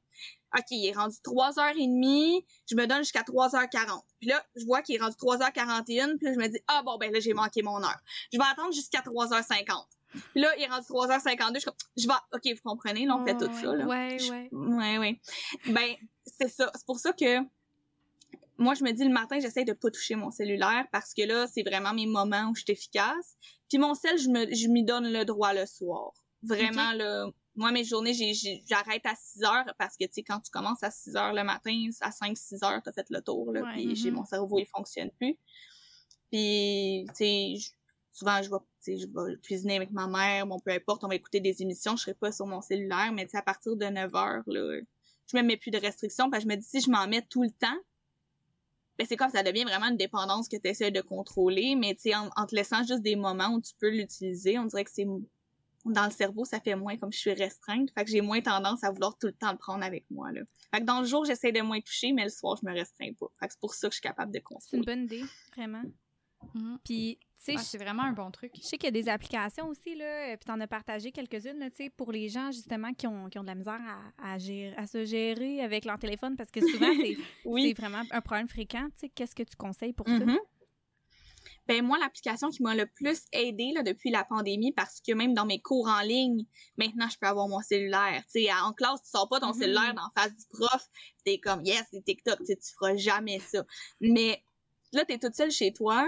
OK, il est rendu 3h30, je me donne jusqu'à 3h40. Puis là, je vois qu'il est rendu 3h41, puis là, je me dis, ah bon, ben là, j'ai manqué mon heure. Je vais attendre jusqu'à 3h50. Puis là, il est rendu 3h52, je, je vais, OK, vous comprenez, là, on fait tout ça, là. Ouais, ouais. Ouais, ouais. Ben, c'est ça. C'est pour ça que moi, je me dis le matin, j'essaie de pas toucher mon cellulaire parce que là, c'est vraiment mes moments où je suis efficace. Puis mon sel, je me, je m'y donne le droit le soir. Vraiment, là. Moi, mes journées, j'arrête à 6 heures parce que, tu sais, quand tu commences à 6 heures le matin, à 5, 6 heures, t'as fait le tour, là. puis j'ai mm-hmm. mon cerveau, il fonctionne plus. Puis, tu sais, souvent, je vais, je vais cuisiner avec ma mère, bon, peu importe, on va écouter des émissions, je serai pas sur mon cellulaire, mais à partir de 9 heures, là, je me mets plus de restrictions parce que je me dis, si je m'en mets tout le temps, ben c'est comme ça devient vraiment une dépendance que tu essaies de contrôler, mais tu sais, en, te laissant juste des moments où tu peux l'utiliser, on dirait que c'est dans le cerveau, ça fait moins comme je suis restreinte. Fait que j'ai moins tendance à vouloir tout le temps le prendre avec moi. Là. Fait que dans le jour, j'essaie de moins toucher, mais le soir, je me restreins pas. Fait que c'est pour ça que je suis capable de contrôler. C'est une bonne idée, vraiment. Mm-hmm. Puis, tu sais, c'est vraiment un bon truc. Je sais qu'il y a des applications aussi, là, puis t'en as partagé quelques-unes, tu sais, pour les gens, justement, qui ont, qui ont de la misère à, à, gérer, à se gérer avec leur téléphone, parce que souvent, c'est oui. vraiment un problème fréquent. Tu sais, qu'est-ce que tu conseilles pour ça? Mm-hmm. Ben moi, l'application qui m'a le plus aidé là, depuis la pandémie, parce que même dans mes cours en ligne, maintenant, je peux avoir mon cellulaire. Tu sais, en classe, tu sors pas ton mm-hmm. cellulaire dans face du prof, t'es comme, yes, c'est TikTok, tu feras jamais ça. Mais là, t'es toute seule chez toi,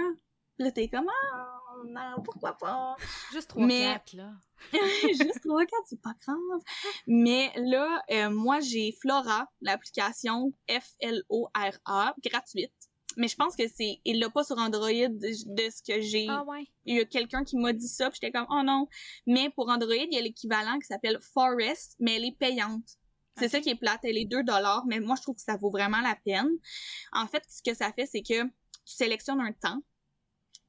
là, t'es comme, ah, non, pourquoi pas? Juste 3-4, là. Juste 3-4, c'est pas grave. Mais là, euh, moi, j'ai Flora, l'application F-L-O-R-A, gratuite. Mais je pense que c'est, il l'a pas sur Android de, ce que j'ai. Ah ouais. Il y a quelqu'un qui m'a dit ça, puis j'étais comme, oh non. Mais pour Android, il y a l'équivalent qui s'appelle Forest, mais elle est payante. C'est ça qui est plate, elle est 2 dollars, mais moi je trouve que ça vaut vraiment la peine. En fait, ce que ça fait, c'est que tu sélectionnes un temps.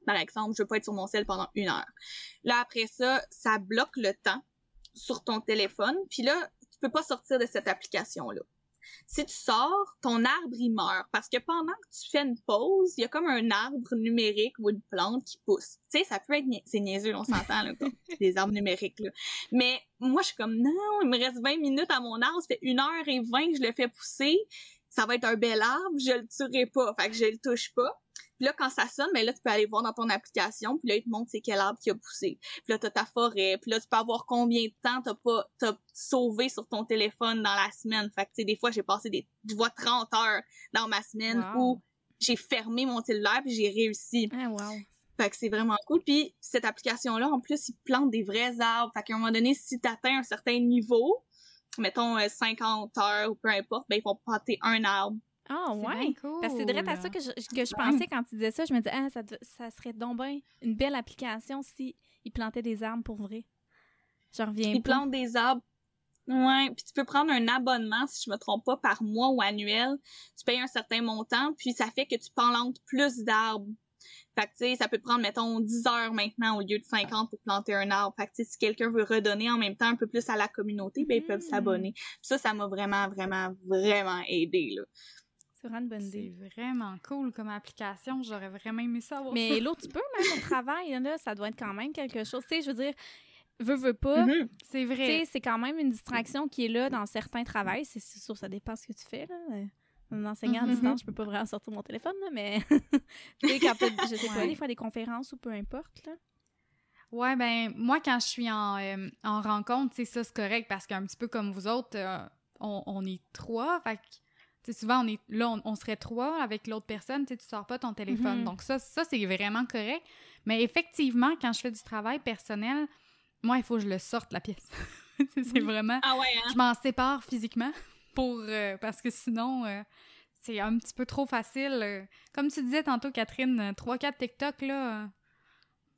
Par exemple, je veux pas être sur mon cell pendant une heure. Là, après ça, ça bloque le temps sur ton téléphone. Puis là, tu peux pas sortir de cette application-là. Si tu sors, ton arbre, il meurt. Parce que pendant que tu fais une pause, il y a comme un arbre numérique ou une plante qui pousse. Tu sais, ça peut être... C'est niaiseux, on s'entend, là, comme des arbres numériques, là. Mais moi, je suis comme, non, il me reste 20 minutes à mon arbre, ça fait une heure et 20 que je le fais pousser. Ça va être un bel arbre, je le tuerai pas. Fait que je le touche pas. Puis là, quand ça sonne, ben là, tu peux aller voir dans ton application, puis là, il te montre c'est quel arbre qui a poussé. Puis là, t'as ta forêt, puis là, tu peux avoir combien de temps t'as pas t'as sauvé sur ton téléphone dans la semaine. Fait que, tu sais, des fois, j'ai passé des, je vois 30 heures dans ma semaine où j'ai fermé mon cellulaire puis j'ai réussi. Ah, wow. Fait que c'est vraiment cool. Puis cette application-là, en plus, il plante des vrais arbres. Fait qu'à un moment donné, si t'atteins un certain niveau, mettons 50 euh, heures ou peu importe, ben ils vont planter un arbre ah ouais. Cool. Parce que c'est direct à ça que je, que je pensais quand tu disais ça. Je me disais, ah, ça, ça serait donc bien une belle application si ils plantaient des arbres pour vrai. Je reviens Ils plantent des arbres. Ouais, puis tu peux prendre un abonnement, si je me trompe pas, par mois ou annuel. Tu payes un certain montant, puis ça fait que tu plantes plus d'arbres. Fait que, tu sais, ça peut prendre, mettons, 10 heures maintenant au lieu de 50 pour planter un arbre. Fait que, si quelqu'un veut redonner en même temps un peu plus à la communauté, ben, ils peuvent hmm. s'abonner. Ça, ça m'a vraiment, vraiment, vraiment aidé, là. C'est vraiment cool comme application. J'aurais vraiment aimé ça. Mais l'autre, tu peux même au travail, là, ça doit être quand même quelque chose. Tu sais, je veux dire, veux, veux pas. Mm-hmm. C'est vrai. c'est quand même une distraction qui est là dans certains travails. C'est sûr, ça dépend ce que tu fais, là. Un enseignant à mm-hmm. distance, je peux pas vraiment sortir mon téléphone, là, mais tu sais, quand je sais pas, des fois des conférences ou peu importe, là. Ouais, ben, moi, quand je suis en, euh, en rencontre, c'est ça, c'est correct parce qu'un petit peu comme vous autres, euh, on, on, est trois. Fait souvent, on est là, on, serait trois avec l'autre personne, tu sors pas ton téléphone. Mm-hmm. Donc ça, ça c'est vraiment correct. Mais effectivement, quand je fais du travail personnel, moi, il faut que je le sorte, la pièce. c'est vraiment... Ah ouais, hein? Je m'en sépare physiquement pour... Euh, parce que sinon... Euh, c'est un petit peu trop facile. Euh. Comme tu disais tantôt, Catherine, 3-4 TikTok, là,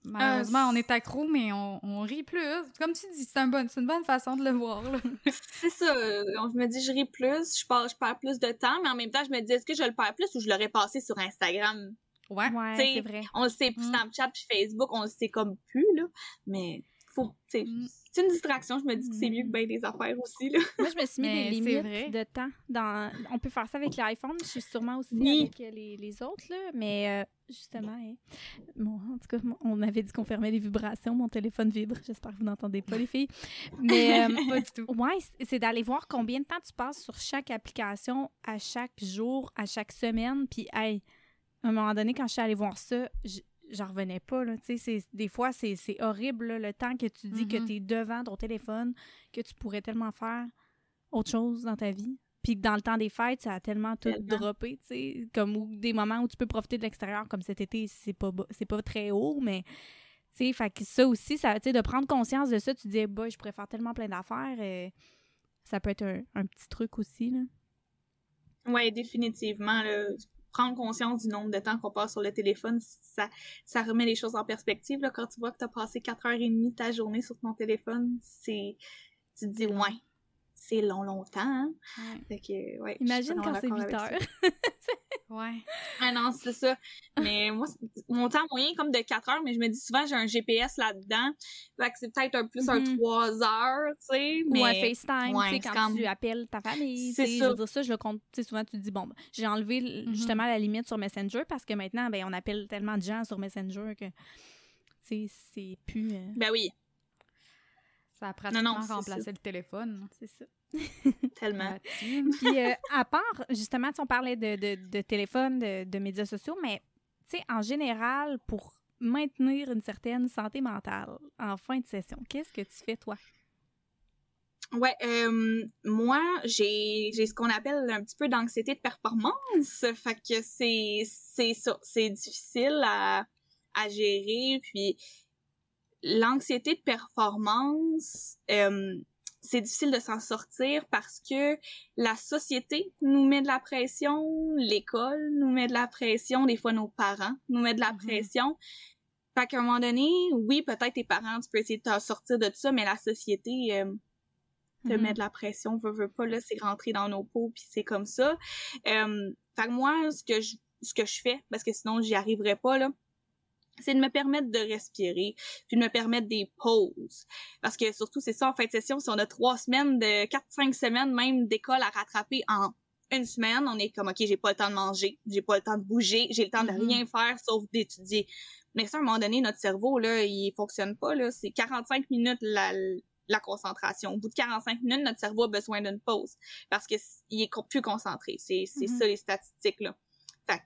Malheureusement, on est accro, mais on, rit plus. Comme tu dis, c'est un bon, une bonne façon de le voir. c'est ça. Je me dis, je ris plus, je, perds, je perds plus de temps, mais en même temps, je me dis, est-ce que je le perds plus ou je l'aurais passé sur Instagram? Ouais, ouais c'est vrai. On le sait, plus mm. Snapchat puis Facebook, on le sait comme plus, là. Mais faut, mm. c'est une distraction. Je me dis que c'est mieux que mm. bien des affaires aussi. Là. Moi, je me suis mis des limites de temps. Dans... On peut faire ça avec l'iPhone. Je suis sûrement aussi avec les, les, autres, là. Mais euh, justement, hein. bon, en tout cas, on m'avait dit qu'on fermait les vibrations. Mon téléphone vibre. J'espère que vous n'entendez pas, les filles. Mais euh, pas du tout. Ouais, c'est d'aller voir combien de temps tu passes sur chaque application à chaque jour, à chaque semaine. Puis, hey, à un moment donné, quand je suis allée voir ça, j'en revenais pas. Là. Des fois, c'est horrible le temps que tu dis que mm-hmm. tu es devant ton téléphone, que tu pourrais tellement faire autre chose dans ta vie. Puis dans le temps des fêtes, ça a tellement tout droppé, tu sais, comme des moments où tu peux profiter de l'extérieur, comme cet été, c'est pas c'est pas très haut, mais tu sais, fait que ça aussi, ça, de prendre conscience de ça, tu dis, bah, je pourrais faire tellement plein d'affaires, et ça peut être un, un, petit truc aussi, là. Oui, définitivement, là prendre conscience du nombre de temps qu'on passe sur le téléphone, ça, ça remet les choses en perspective. Là, quand tu vois que tu as passé 4h30 de ta journée sur ton téléphone, c'est tu te dis ouais, c'est long, longtemps. Hein? Ouais. Imagine quand c'est 8 heures. ouais. Ah non, c'est ça. Mais moi, mon temps moyen est comme de 4 heures, mais je me dis souvent, j'ai un GPS là-dedans. Fait que c'est peut-être un plus un 3 mm-hmm. heures, tu sais. Mais... Ou un FaceTime, tu sais, quand tu appelles ta famille. C'est ça. Je veux dire ça, je le compte, tu sais, souvent tu te dis, bon, ben, j'ai enlevé mm-hmm. justement la limite sur Messenger parce que maintenant, ben, on appelle tellement de gens sur Messenger que, tu sais, c'est plus... Euh, ben oui. Ça a pratiquement remplacé le téléphone. C'est ça. Tellement. Puis, euh, à part, justement, on parlait de, de, de téléphone, de, de, médias sociaux, mais, tu sais, en général, pour maintenir une certaine santé mentale en fin de session, qu'est-ce que tu fais, toi? Ouais, euh, moi, j'ai ce qu'on appelle un petit peu d'anxiété de performance. Fait que c'est ça. C'est difficile à, à gérer. Puis, l'anxiété de performance, euh, c'est difficile de s'en sortir parce que la société nous met de la pression, l'école nous met de la pression, des fois nos parents nous mettent de la mm-hmm. pression. Fait qu'à un moment donné, oui, peut-être tes parents, tu peux essayer de t'en sortir de tout ça, mais la société euh, te mm-hmm. met de la pression, veut, veut pas, là, c'est rentrer dans nos peaux, puis c'est comme ça. Euh, fait que moi, ce que je, ce que je fais, parce que sinon j'y arriverais pas, là, c'est de me permettre de respirer, puis de me permettre des pauses. Parce que surtout, c'est ça, en fin de session, si on a trois semaines, de quatre, cinq semaines même d'école à rattraper en une semaine, on est comme, OK, j'ai pas le temps de manger, j'ai pas le temps de bouger, j'ai le temps de mm-hmm. rien faire sauf d'étudier. Mais ça, à un moment donné, notre cerveau, là, il fonctionne pas, là. C'est 45 minutes la, la concentration. Au bout de 45 minutes, notre cerveau a besoin d'une pause parce que il est plus concentré. C'est, c'est mm-hmm. ça, les statistiques, là. Fait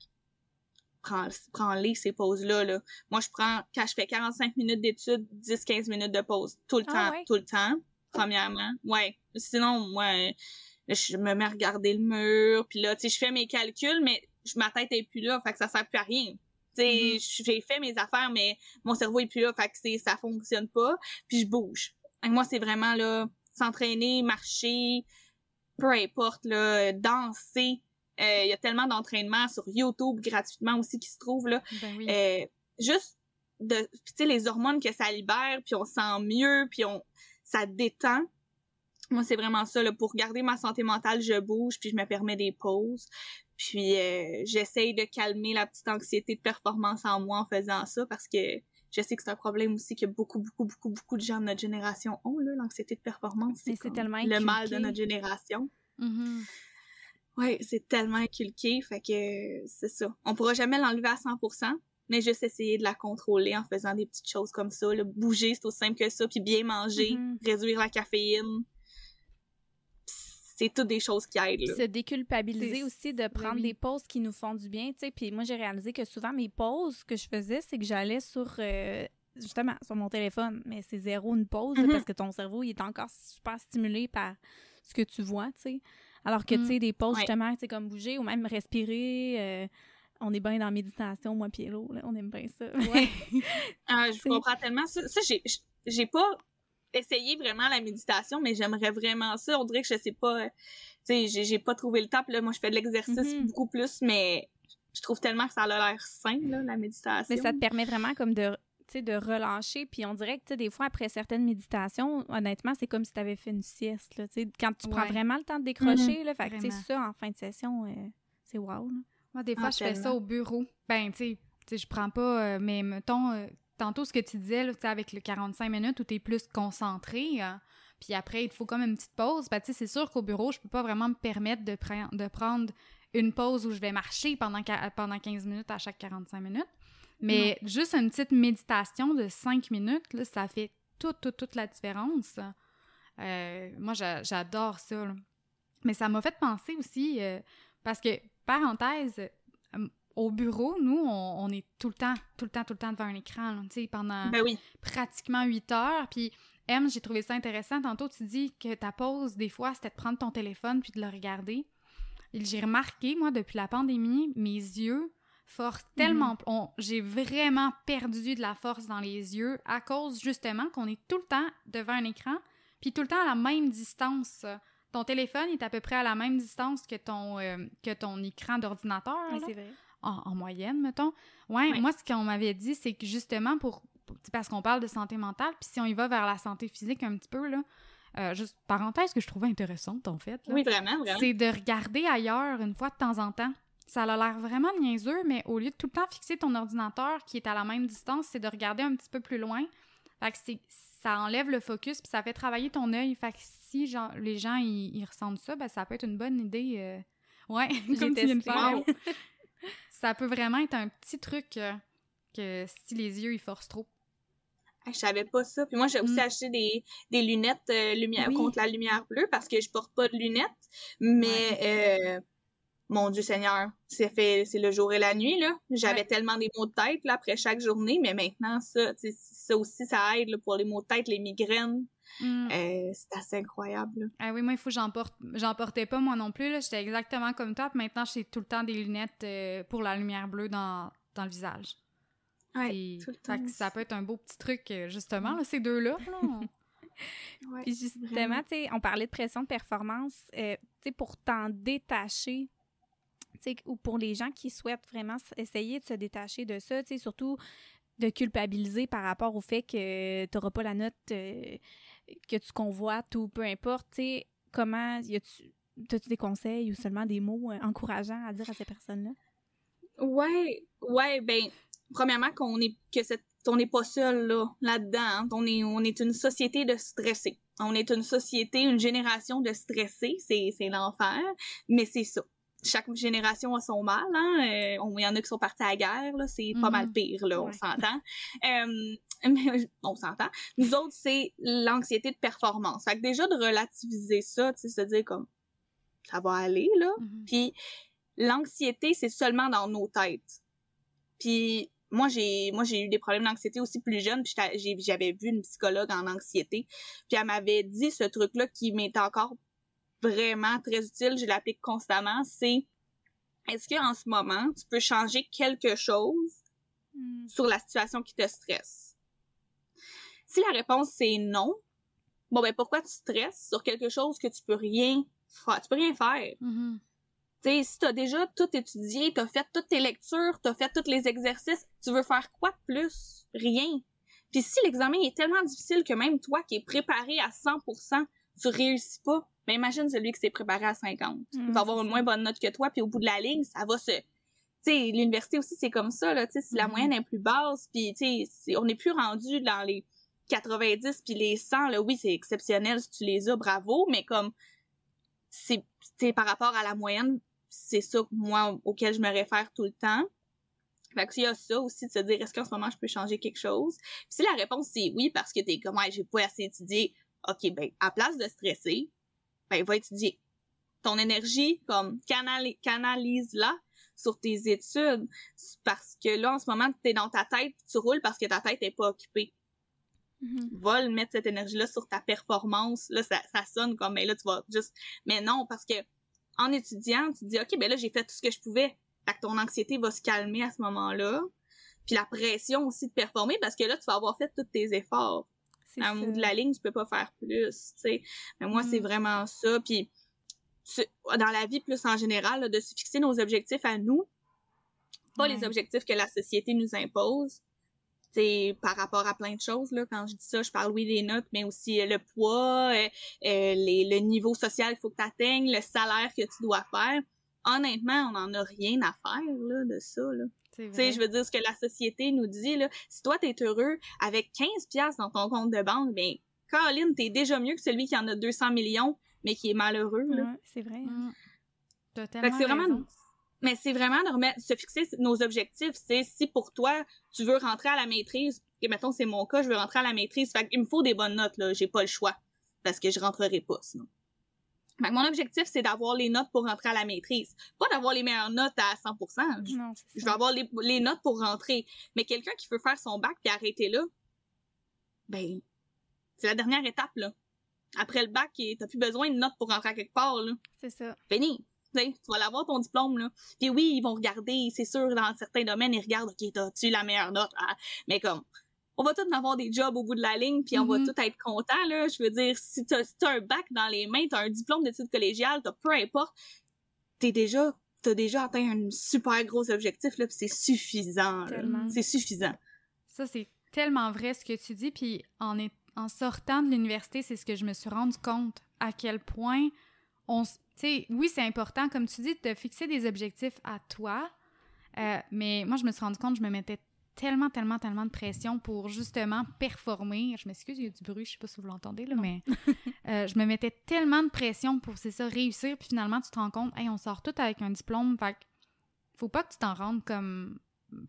prends, prends-les, ces pauses-là. Là. Moi, je prends, quand je fais 45 minutes d'études, 10-15 minutes de pause. Tout le ah temps, tout le temps, premièrement. Ouais. Sinon, moi, je me mets à regarder le mur, puis là, tu sais, je fais mes calculs, mais je, ma tête est plus là, fait que ça sert plus à rien. Tu sais, mm-hmm. j'ai fait mes affaires, mais mon cerveau est plus là, fait que ça fonctionne pas, puis je bouge. moi, c'est vraiment, là, s'entraîner, marcher, peu importe, là, danser, euh, il y a tellement d'entraînements sur YouTube gratuitement aussi qui se trouvent là. Ben oui. euh, juste de, tu sais, les hormones que ça libère, puis on sent mieux, puis on, ça détend. Moi, c'est vraiment ça. Là, pour garder ma santé mentale, je bouge, puis je me permets des pauses. Puis euh, j'essaye de calmer la petite anxiété de performance en moi en faisant ça, parce que je sais que c'est un problème aussi que beaucoup, beaucoup, beaucoup, beaucoup de gens de notre génération ont, là, l'anxiété de performance. C'est le mal de notre génération. Mm-hmm. Ouais, c'est tellement inculqué, fait que c'est ça. On pourra jamais l'enlever à 100%, mais juste essayer de la contrôler en faisant des petites choses comme ça. Le bouger, c'est aussi simple que ça, puis bien manger, mm-hmm. réduire la caféine. C'est toutes des choses qui aident. Se déculpabiliser aussi de prendre des pauses qui nous font du bien, tu sais. Puis moi, j'ai réalisé que souvent, mes pauses que je faisais, c'est que j'allais sur... Euh, justement, sur mon téléphone, mais c'est zéro une pause mm-hmm. parce que ton cerveau, il est encore super stimulé par ce que tu vois, tu sais. Alors que, tu sais, mm. des pauses, justement, tu sais, comme bouger ou même respirer. Euh, on est bien dans la méditation, moi, puis là, on aime bien ça. Ouais. ah, je comprends tellement ça. Ça, j'ai pas essayé vraiment la méditation, mais j'aimerais vraiment ça. On dirait que je sais pas, euh, tu sais, j'ai pas trouvé le temps. Là, moi, je fais de l'exercice mm-hmm. beaucoup plus, mais je trouve tellement que ça a l'air sain, là, la méditation. Mais ça te permet vraiment comme de de relâcher. Puis on dirait que des fois, après certaines méditations, honnêtement, c'est comme si tu avais fait une sieste. Là, quand tu prends vraiment le temps de décrocher, là, fait que, ça, en fin de session, euh, c'est wow. Moi, des fois, ah, je fais ça au bureau. Ben, tu sais, je prends pas, euh, mais mettons, euh, tantôt, ce que tu disais, là, avec le 45 minutes où tu es plus concentré, hein, puis après, il te faut comme une petite pause, ben, c'est sûr qu'au bureau, je peux pas vraiment me permettre de, de prendre une pause où je vais marcher pendant, pendant 15 minutes à chaque 45 minutes. Mais juste une petite méditation de 5 minutes, là, ça fait toute, toute, toute la différence. Euh, moi, j'adore ça. Mais ça m'a fait penser aussi, euh, parce que, parenthèse, euh, au bureau, nous, on, est tout le temps, tout le temps, tout le temps devant un écran, tu sais, pendant ben pratiquement 8 heures. Puis, M, j'ai trouvé ça intéressant. Tantôt, tu dis que ta pause, des fois, c'était de prendre ton téléphone puis de le regarder. J'ai remarqué, moi, depuis la pandémie, mes yeux force tellement. Mhm. J'ai vraiment perdu de la force dans les yeux à cause justement qu'on est tout le temps devant un écran, puis tout le temps à la même distance. Ton téléphone est à peu près à la même distance que ton, euh, que ton écran d'ordinateur. c'est vrai. En, moyenne, mettons. Ouais, moi, ce qu'on m'avait dit, c'est que justement, pour. Parce qu'on parle de santé mentale, puis si on y va vers la santé physique un petit peu, là, euh, juste parenthèse que je trouvais intéressante en fait. oui, vraiment, vraiment. C'est de regarder ailleurs une fois de temps en temps. Ça a l'air vraiment niaiseux, mais au lieu de tout le temps fixer ton ordinateur qui est à la même distance, c'est de regarder un petit peu plus loin. Fait que ça enlève le focus puis ça fait travailler ton œil. Fait que si genre, les gens ils, ressentent ça, ben ça peut être une bonne idée. Euh, ouais, comme tu viens de faire. ça peut vraiment être un petit truc euh, que si les yeux ils forcent trop. Je savais pas ça. Puis moi, j'ai aussi mm. acheté des, des lunettes euh, lumière, contre la lumière bleue parce que je porte pas de lunettes. Mais mon Dieu Seigneur, c'est fait, c'est le jour et la nuit, là. J'avais tellement des maux de tête, là, après chaque journée, mais maintenant, ça, ça aussi, ça aide, pour les maux de tête, les migraines. Mm. Euh, c'est assez incroyable. Ah oui, moi, il faut que j'en porte. Portais pas, moi non plus, là. J'étais exactement comme toi, maintenant, j'ai tout le temps des lunettes euh, pour la lumière bleue dans, dans le visage. Ouais, tout le temps. ça peut être un beau petit truc, euh, justement, là, ces deux-là, Puis justement, tu sais, on parlait de pression de performance. tu sais, pour t'en détacher, ou pour les gens qui souhaitent vraiment essayer de se détacher de ça, surtout de culpabiliser par rapport au fait que tu n'auras pas la note euh, que tu convoites ou peu importe, comment, y a-tu, as-tu des conseils ou seulement des mots euh, encourageants à dire à ces personnes-là? Ouais, ouais, ben, premièrement, qu'on est, que on n'est pas seul là, là-dedans. Hein. On, est, on est une société de stressés. On est une société, une génération de stressés. C'est, c'est l'enfer. Mais c'est ça chaque génération a son mal. Hein? Euh, il y en a qui sont partis à la guerre, là, c'est pas mal mhm. pire, là, on s'entend. Euh, on s'entend. Nous autres, c'est l'anxiété de performance. Fait que déjà de relativiser ça, tu sais, se dire comme ça va aller, là. Mhm. Puis l'anxiété, c'est seulement dans nos têtes. Puis moi j'ai moi j'ai eu des problèmes d'anxiété aussi plus jeune puis j'avais vu une psychologue en anxiété puis elle m'avait dit ce truc là qui m'est encore vraiment très utile, je l'applique constamment, c'est est-ce qu'en ce moment, tu peux changer quelque chose hmm. sur la situation qui te stresse? Si la réponse c'est non, bon ben pourquoi tu stresses sur quelque chose que tu peux rien faire, tu peux rien faire? Mm-hmm. Tu sais, si t'as déjà tout étudié, t'as fait toutes tes lectures, t'as fait tous les exercices, tu veux faire quoi de plus? Rien. Puis si l'examen est tellement difficile que même toi qui es préparé à 100%, tu réussis pas, mais imagine celui qui s'est préparé à 50. il mm, va avoir une moins bonne note que toi, puis au bout de la ligne, ça va se... Tu sais, l'université aussi, c'est comme ça, là, tu sais, si la mm-hmm. moyenne est plus basse, puis tu sais, on n'est plus rendu dans les 90 puis les 100, là, oui, c'est exceptionnel si tu les as, bravo, mais comme, c'est, par rapport à la moyenne, c'est ça, moi, auquel je me réfère tout le temps. Fait que il y a ça aussi de se dire est-ce qu'en ce moment je peux changer quelque chose? Puis si la réponse c'est oui parce que t'es comme ouais, j'ai pas assez étudié, ok ben à place de stresser, ben, va étudier. Ton énergie, comme, canalise-la sur tes études. Parce que là, en ce moment, tu es dans ta tête, tu roules parce que ta tête est pas occupée. Va le mettre cette énergie-là sur ta performance. Là, ça, ça sonne comme, mais là, tu vas juste. Mais non, parce que en étudiant, tu te dis, OK, ben là, j'ai fait tout ce que je pouvais. Fait que ton anxiété va se calmer à ce moment-là. Puis la pression aussi de performer parce que là, tu vas avoir fait tous tes efforts à bout de la ligne, tu peux pas faire plus, tu sais. Mais moi, c'est mm. vraiment ça. Puis, dans la vie plus en général, de se fixer nos objectifs à nous, pas les objectifs que la société nous impose. C'est par rapport à plein de choses là. Quand je dis ça, je parle oui des notes, mais aussi euh, le poids, euh, euh, les, le niveau social qu'il faut que tu atteignes, le salaire que tu dois faire. honnêtement, on n'en a rien à faire là, de ça. Là. Tu sais, je veux dire, ce que la société nous dit, là, si toi, t'es heureux avec 15 pièces dans ton compte de banque, ben, Caroline, t'es déjà mieux que celui qui en a 200 millions, mais qui est malheureux. Là. c'est vrai. Mmh. c'est vraiment... Mais c'est vraiment de remettre, se fixer nos objectifs. C'est si pour toi, tu veux rentrer à la maîtrise, et mettons, c'est mon cas, je veux rentrer à la maîtrise, fait il me faut des bonnes notes, là. J'ai pas le choix. Parce que je rentrerai pas, sinon. Mon objectif, c'est d'avoir les notes pour rentrer à la maîtrise. Pas d'avoir les meilleures notes à 100%. Je, non, je veux avoir les, les, notes pour rentrer. Mais quelqu'un qui veut faire son bac puis arrêter là, ben, c'est la dernière étape, là. Après le bac, t'as plus besoin de notes pour rentrer à quelque part, là. C'est ça. Fini. tu vas l'avoir ton diplôme, là. Puis oui, ils vont regarder, c'est sûr, dans certains domaines, ils regardent, OK, t'as-tu la meilleure note? Ah, mais comme, on va tous avoir des jobs au bout de la ligne, puis on va mm-hmm. tous être contents, là. Je veux dire, si t'as as un bac dans les mains, t'as un diplôme d'études collégiales, t'as peu importe, t'es déjà, t'as déjà atteint un super gros objectif, là, puis c'est suffisant, C'est suffisant. Ça, c'est tellement vrai ce que tu dis, puis en, en sortant de l'université, c'est ce que je me suis rendu compte, à quel point on... Tu sais, oui, c'est important, comme tu dis, de fixer des objectifs à toi, euh, mais moi, je me suis rendu compte, je me mettais tellement, tellement, tellement de pression pour justement performer. Je m'excuse, il y a du bruit, je sais pas si vous l'entendez, là, mais euh, je me mettais tellement de pression pour, c'est ça, réussir. Puis finalement, tu te rends compte, hey, on sort tout avec un diplôme. Fait faut pas que tu t'en rendes comme.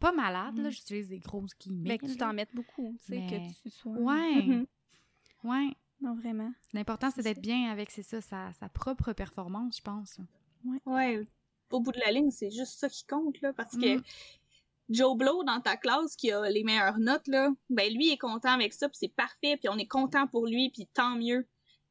Pas malade, là, mm. j'utilise des grosses guillemets. Mais que tu t'en mettes beaucoup, tu sais, que tu sois. Ouais. Ouais. Non, vraiment. L'important, c'est d'être bien avec, c'est ça, sa, sa, propre performance, je pense. Ouais. Ouais. Au bout de la ligne, c'est juste ça qui compte, là, parce que mm. Joe Blow dans ta classe qui a les meilleures notes là, ben lui est content avec ça, puis c'est parfait, puis on est content pour lui, puis tant mieux.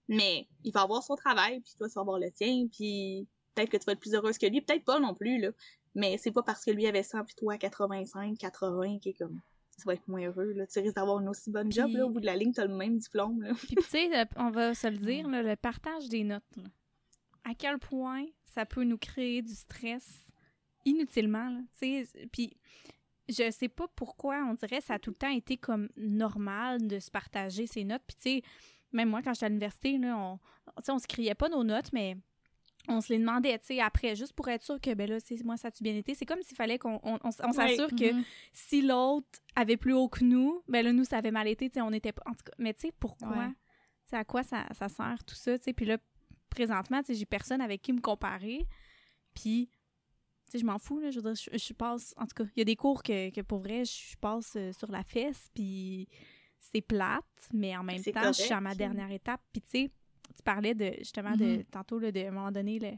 Mais il va avoir son travail, puis toi tu vas avoir le tien, puis peut-être que tu vas être plus heureuse que lui, peut-être pas non plus là. Mais c'est pas parce que lui avait 100 puis toi 85, 80 qui est comme tu vas être moins heureux là, tu risques d'avoir une aussi bonne job là au bout de la ligne, tu as le même diplôme là. Puis tu sais, on va se le dire le partage des notes. À quel point ça peut nous créer du stress inutilement. Puis je sais pas pourquoi, on dirait ça a tout le temps été comme normal de se partager ses notes. Puis tu sais, même moi, quand j'étais à l'université, là, on, on se criait pas nos notes, mais on se les demandait, tu sais, après, juste pour être sûr que, ben là, moi, ça a-tu bien été? C'est comme s'il fallait qu'on on, s'assure que mm-hmm. si l'autre avait plus haut que nous, ben là, nous, ça avait mal été, tu sais, on était pas... En tout cas, mais tu sais, pourquoi? À quoi ça, ça sert, tout ça, tu sais? Puis là, présentement, tu sais, j'ai personne avec qui me comparer. Puis sais, je m'en fous, là. Je veux dire, je, passe. En tout cas, il y a des cours que, que pour vrai, je passe euh, sur la fesse, puis c'est plate, mais en même temps, je suis à ma dernière étape. Puis, tu sais, tu parlais de, justement, de, mm-hmm. tantôt, là, de, à un moment donné, le,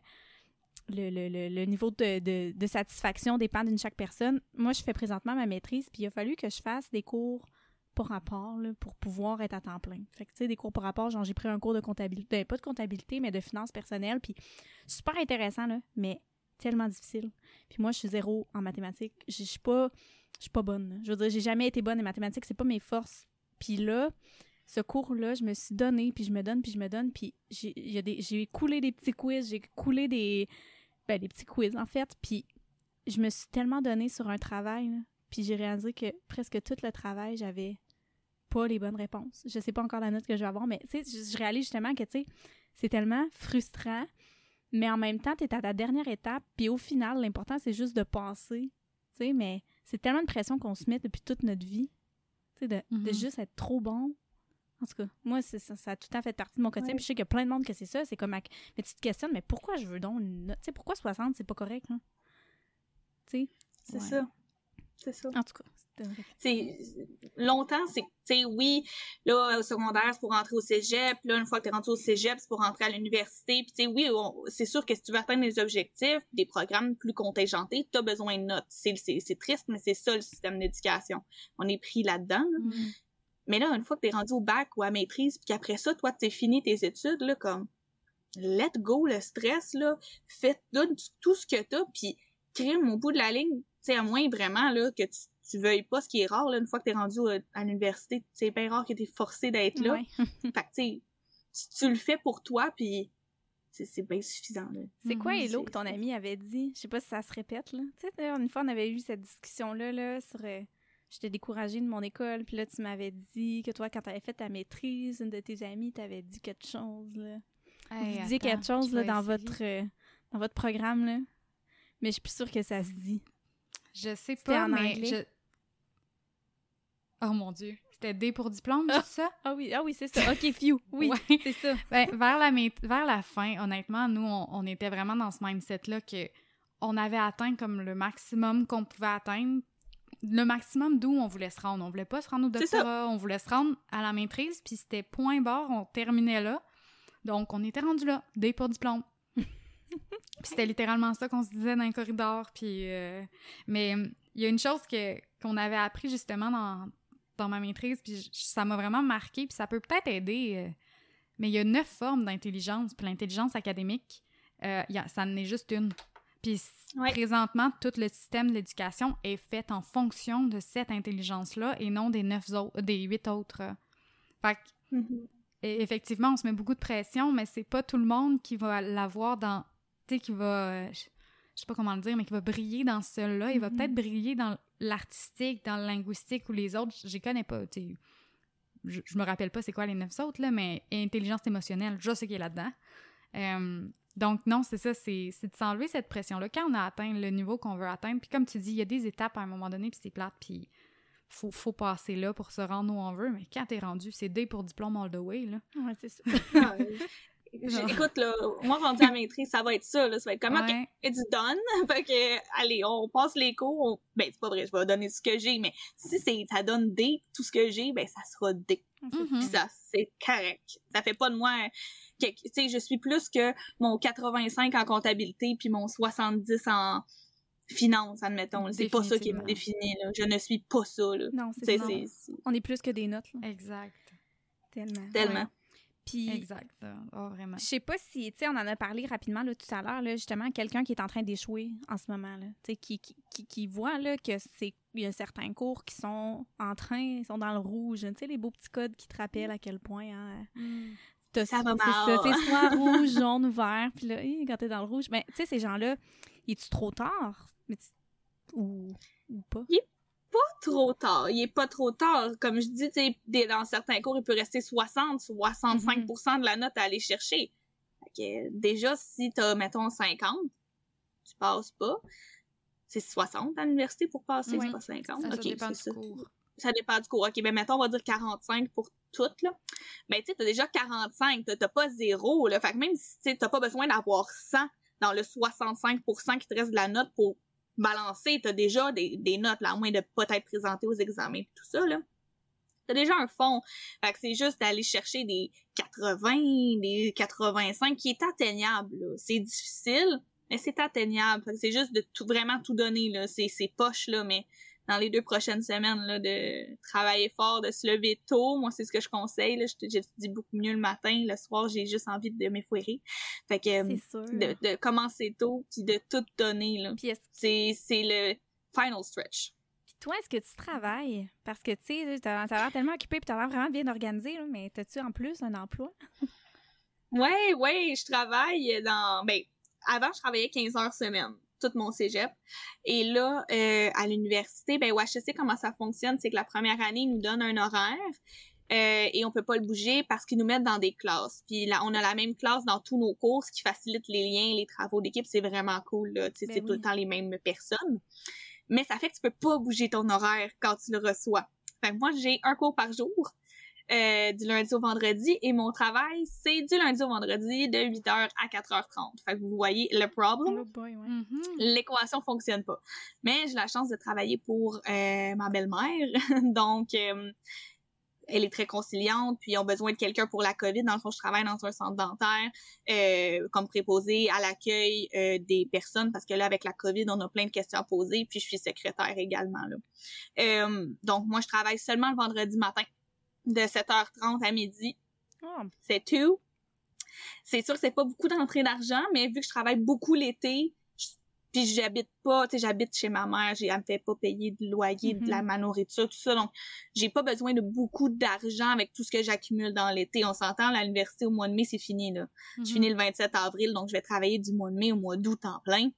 le, le, le, niveau de, de, de satisfaction dépend d'une chaque personne. Moi, je fais présentement ma maîtrise, puis il a fallu que je fasse des cours pour rapport là, pour pouvoir être à temps plein. Fait que, tu sais, des cours pour rapport, genre, j'ai pris un cours de comptabilité, ben, pas de comptabilité, mais de finances personnelles, puis super intéressant, là, mais tellement difficile. Puis moi, je suis zéro en mathématiques. Je suis pas, je suis pas bonne. Je veux dire, j'ai jamais été bonne en mathématiques, c'est pas mes forces. Puis là, ce cours-là, je me suis donné, puis je me donne, puis je me donne, puis j'ai coulé des petits quiz, j'ai coulé des, ben, des petits quiz, en fait, puis je me suis tellement donné sur un travail, puis j'ai réalisé que presque tout le travail, j'avais pas les bonnes réponses. Je sais pas encore la note que je vais avoir, mais tu sais, je réalise justement que, tu sais, c'est tellement frustrant mais en même temps, tu es à ta dernière étape, puis au final, l'important, c'est juste de passer. Tu sais, mais c'est tellement de pression qu'on se met depuis toute notre vie. Tu sais, de, mm-hmm. juste être trop bon. En tout cas, moi, ça, ça, a tout à fait partie de mon quotidien. Puis je sais qu'il y a plein de monde que c'est ça. C'est comme. Mais tu te questionnes, mais pourquoi je veux donc une note? Tu sais, pourquoi 60, c'est pas correct, hein? Tu sais? C'est ça. C'est ça. En tout cas, c'est longtemps, c'est, tu sais, oui, là, au secondaire, c'est pour rentrer au cégep. Là, une fois que tu es rentré au cégep, c'est pour rentrer à l'université. Puis, tu sais, oui, c'est sûr que si tu veux atteindre des objectifs, des programmes plus contingentés, tu as besoin de notes. C'est, triste, mais c'est ça le système d'éducation. On est pris là-dedans. Mm-hmm. Mais là, une fois que tu es rendu au bac ou à maîtrise, puis qu'après ça, toi, tu fini tes études, là, comme, let go le stress, là, fais tout, ce que tu as, puis crime au bout de la ligne, tu sais, à moins vraiment, là, que tu tu veuilles pas, ce qui est rare, là, une fois que tu es rendu à l'université, c'est bien rare que tu es forcé d'être là. fait que, tu tu le fais pour toi, puis c'est bien suffisant. C'est quoi, mhm. Hello, que ton ami avait dit? Je sais pas si ça se répète, là. Tu sais, une fois, on avait eu cette discussion-là, là, sur... Euh, j'étais découragée de mon école, puis là, tu m'avais dit que toi, quand tu avais fait ta maîtrise, une de tes amies t'avait dit quelque chose, là. Vous quelque chose, là, dans votre, euh, dans votre programme, là. mais je suis plus sûre que ça se dit. Je sais pas, en mais anglais? je... Oh mon Dieu. C'était D pour diplôme, Ah. c'est ça? Ah oui, ah oui, c'est ça. OK, few. Oui, Ouais. c'est ça. Ben, vers, la, vers la fin, honnêtement, nous, on, on était vraiment dans ce mindset-là que on avait atteint comme le maximum qu'on pouvait atteindre, le maximum d'où on voulait se rendre. On voulait pas se rendre au doctorat, on voulait se rendre à la maîtrise, puis c'était point barre, on terminait là. Donc, on était rendu là, D pour diplôme. Puis c'était littéralement ça qu'on se disait dans les corridors, puis... euh, Mais hum, il y a une chose que qu'on avait appris justement dans, dans ma maîtrise, puis ça m'a vraiment marqué, puis ça peut peut-être aider... euh, mais il y a neuf formes d'intelligence. Puis l'intelligence académique, euh, il y a- ça en est juste une. Puis Ouais. présentement, tout le système de l'éducation est fait en fonction de cette intelligence-là et non des neuf autres, des huit autres. Fait que, Mhm. et effectivement, on se met beaucoup de pression, mais c'est pas tout le monde qui va l'avoir dans. Tu sais, qui va. euh, je sais pas comment le dire, mais qui va briller dans celui-là. Il va Mhm. peut-être briller dans l'artistique, dans le linguistique ou les autres. Je les connais pas, tu sais. Je, je me rappelle pas c'est quoi les neuf autres, là, mais intelligence émotionnelle, je sais qu'il est là-dedans. Euh, donc, non, c'est ça, c'est c'est de s'enlever cette pression-là. Quand on a atteint le niveau qu'on veut atteindre, puis comme tu dis, il y a des étapes à un moment donné, puis c'est plate, puis faut, faut passer là pour se rendre où on veut, mais quand t'es rendu, c'est D pour diplôme all the way, là. Ouais, c'est ça. Écoute, là, moi, rendu à la maîtrise, ça va être ça, là. Ça va être comme, OK, Ouais. it's done. fait que, allez, on passe les cours. on- Ben, c'est pas vrai, je vais donner ce que j'ai, mais si c'est, ça donne D, tout ce que j'ai, ben, ça sera D. Mhm. Puis ça, c'est correct. Ça fait pas de moi, tu sais, je suis plus que mon 85 en comptabilité puis mon 70 en finance, admettons. C'est pas ça qui me définit, là. Je ne suis pas ça, là. Non, c'est ça. On est plus que des notes, là. Exact. Tellement. tellement. Ouais. Puis, Exact. Oh, vraiment. je sais pas si, tu sais, on en a parlé rapidement là, tout à l'heure, là, justement, quelqu'un qui est en train d'échouer en ce moment, là, tu sais, qui, qui, qui, qui voit là, que c'est il y a certains cours qui sont en train, ils sont dans le rouge, tu sais, les beaux petits codes qui te rappellent à quel point, hein, t'as- Ça va c'est mal. ça, c'est soit rouge, jaune, vert, puis là, quand t'es dans le rouge, mais tu sais, ces gens-là, est-tu trop tard? Mais tu- Ou, ou pas? Trop tard. Il est pas trop tard. Comme je dis, tu sais, dans certains cours, il peut rester 60, 65% de la note à aller chercher. Fait que, déjà, si t'as, mettons, 50, tu passes pas. C'est 60 à l'université pour passer, Oui. c'est pas 50. Ça, ça dépend du ça. cours. Ça dépend du cours. OK, ben mettons, on va dire 45 pour toutes, là. Ben, tu sais, t'as déjà 45, t'as pas zéro, là. Fait que même si, t'as pas besoin d'avoir 100 dans le 65% qui te reste de la note pour balancer, t'as déjà des, des notes, là, à moins de pas t'être présenté aux examens tout ça, là. T'as déjà un fond. Fait que c'est juste d'aller chercher des 80, des 85, qui est atteignable, là. C'est difficile, mais c'est atteignable. Fait que c'est juste de tout, vraiment tout donner, là. C'est, c'est poche, là, mais dans les deux prochaines semaines, là, de travailler fort, de se lever tôt. Moi, c'est ce que je conseille, là. Je te- J'étudie beaucoup mieux le matin. Le soir, j'ai juste envie de m'effoirer. Fait que, C'est sûr. de, de commencer tôt, puis de tout donner, là. C'est le final stretch. Puis toi, est-ce que tu travailles? Parce que, tu sais, t'as t'as l'air tellement occupé puis t'as l'air vraiment bien organisé, là, mais t'as-tu en plus un emploi? Ouais, ouais, je travaille dans. Ben, avant, je travaillais 15 heures semaine, tout mon cégep. Et là, euh, à l'université, ben, ouais, je sais comment ça fonctionne. C'est que la première année, ils nous donnent un horaire. euh, et on peut pas le bouger parce qu'ils nous mettent dans des classes. Puis là, on a la même classe dans tous nos cours, ce qui facilite les liens, les travaux d'équipe. C'est vraiment cool. Ben c'est tout le temps les mêmes personnes. Mais ça fait que tu peux pas bouger ton horaire quand tu le reçois. Fait que moi, j'ai un cours par jour. Euh, du lundi au vendredi et mon travail c'est du lundi au vendredi de 8h à 4h30. Fait que vous voyez le problem, Oh ouais. L'équation fonctionne pas. Mais j'ai la chance de travailler pour euh, ma belle-mère, donc euh, elle est très conciliante, puis ils ont besoin de quelqu'un pour la COVID. Dans le fond, je travaille dans un centre dentaire euh, comme préposé à l'accueil euh, des personnes, parce que là, avec la COVID, on a plein de questions à poser, puis je suis secrétaire également. Là. Euh, donc, moi, je travaille seulement le vendredi matin, de 7h30 à midi. Oh, C'est tout. C'est sûr que c'est pas beaucoup d'entrée d'argent, mais vu que je travaille beaucoup l'été, puis j'habite pas, tu sais, j'habite chez ma mère, j'ai, elle me fait pas payer de loyer, de la ma nourriture, tout ça, donc j'ai pas besoin de beaucoup d'argent avec tout ce que j'accumule dans l'été. On s'entend, à l'université au mois de mai, c'est fini, là. Je Mhm. finis le 27 avril, donc je vais travailler du mois de mai au mois d'août en plein.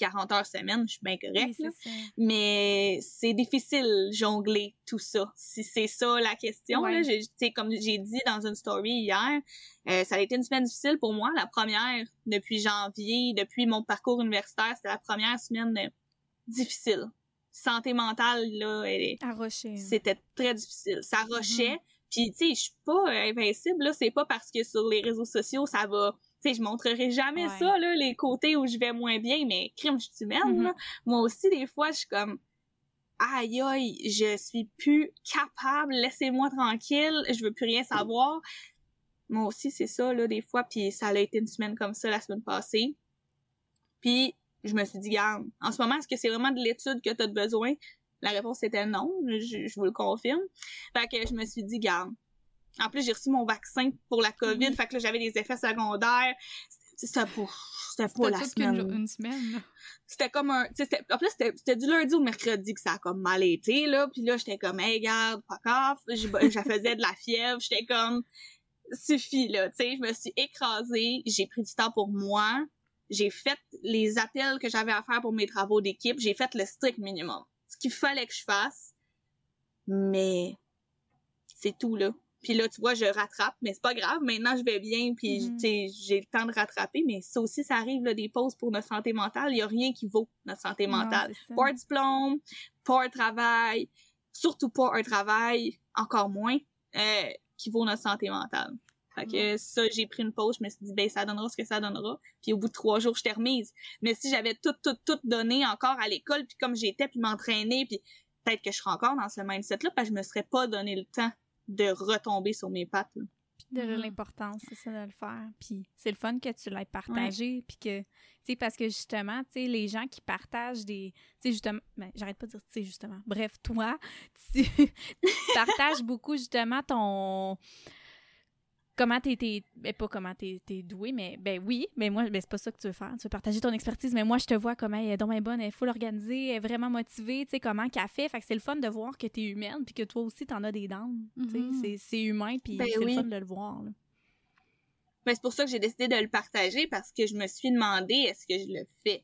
40 heures semaine, je suis bien correcte. Oui, mais c'est difficile jongler tout ça. Si c'est ça la question, Ouais. là, comme j'ai dit dans une story hier, euh, ça a été une semaine difficile pour moi. La première depuis janvier, depuis mon parcours universitaire, c'était la première semaine euh, difficile. Santé mentale, là, Rocher. c'était très difficile. Ça Mm-hmm. rushait. Puis, tu sais, je suis pas invincible, là. C'est pas parce que sur les réseaux sociaux, ça va... Tu sais, je montrerai jamais Ouais. ça, là, les côtés où je vais moins bien, mais crime, je suis humaine, Mhm. là. Moi aussi, des fois, je suis comme... Aïe, aïe, je suis plus capable, laissez-moi tranquille, je veux plus rien savoir. Moi aussi, c'est ça, là, des fois, puis ça a été une semaine comme ça la semaine passée. Puis, je me suis dit, garde, en ce moment, est-ce que c'est vraiment de l'étude que tu as besoin? La réponse était non, je, je vous le confirme. Fait que je me suis dit, garde. En plus, j'ai reçu mon vaccin pour la COVID, fait que là, j'avais des effets secondaires. C'était pour, c'était pas C'était la toute semaine. une semaine. C'était comme un, c'était- en plus, c'était c'était du lundi au mercredi que ça a comme mal été, là. Puis là, j'étais comme, hey, garde, fuck off. Je, je faisais de la fièvre. J'étais comme, suffit, là. Tu sais, je me suis écrasée. J'ai pris du temps pour moi. J'ai fait les appels que j'avais à faire pour mes travaux d'équipe. J'ai fait le strict minimum. Ce qu'il fallait que je fasse. Mais, c'est tout, là. Puis là, tu vois, je rattrape, mais c'est pas grave. Maintenant, je vais bien, puis Mhm. sais, j'ai le temps de rattraper. Mais ça aussi, ça arrive, là, des pauses pour notre santé mentale. Il y a rien qui vaut notre santé mentale. Pas un diplôme, pas un travail, surtout pas un travail, encore moins, euh, qui vaut notre santé mentale. Fait que ça, j'ai pris une pause, je me suis dit, ben, ça donnera ce que ça donnera. Puis au bout de trois jours, je t'ai remise. Mais si j'avais tout, tout, tout donné encore à l'école, puis comme j'étais, puis m'entraîner, puis peut-être que je serais encore dans ce mindset-là, parce que je me serais pas donné le temps de retomber sur mes pattes. là. de Mhm. l'importance, c'est ça, de le faire. Puis c'est le fun que tu l'aies partagé, puis que, tu sais, parce que justement, tu sais, les gens qui partagent des, tu sais, justement, ben, j'arrête pas de dire, tu sais, justement, bref, toi, tu, tu partages beaucoup, justement, ton, comment t'es, t'es- ben, pas comment t'es, t'es doué, mais, ben oui, mais moi, ben c'est pas ça que tu veux faire, tu veux partager ton expertise, mais moi, je te vois comment elle est donc bien bonne, elle est full organisée, elle est vraiment motivée, tu sais, comment qu'elle fait, fait que c'est le fun de voir que t'es humaine, puis que toi aussi, t'en as des dents, Mhm. c'est, c'est humain, puis Ben c'est oui. le fun de le voir, là. Ben, c'est pour ça que j'ai décidé de le partager, parce que je me suis demandé, est-ce que je le fais?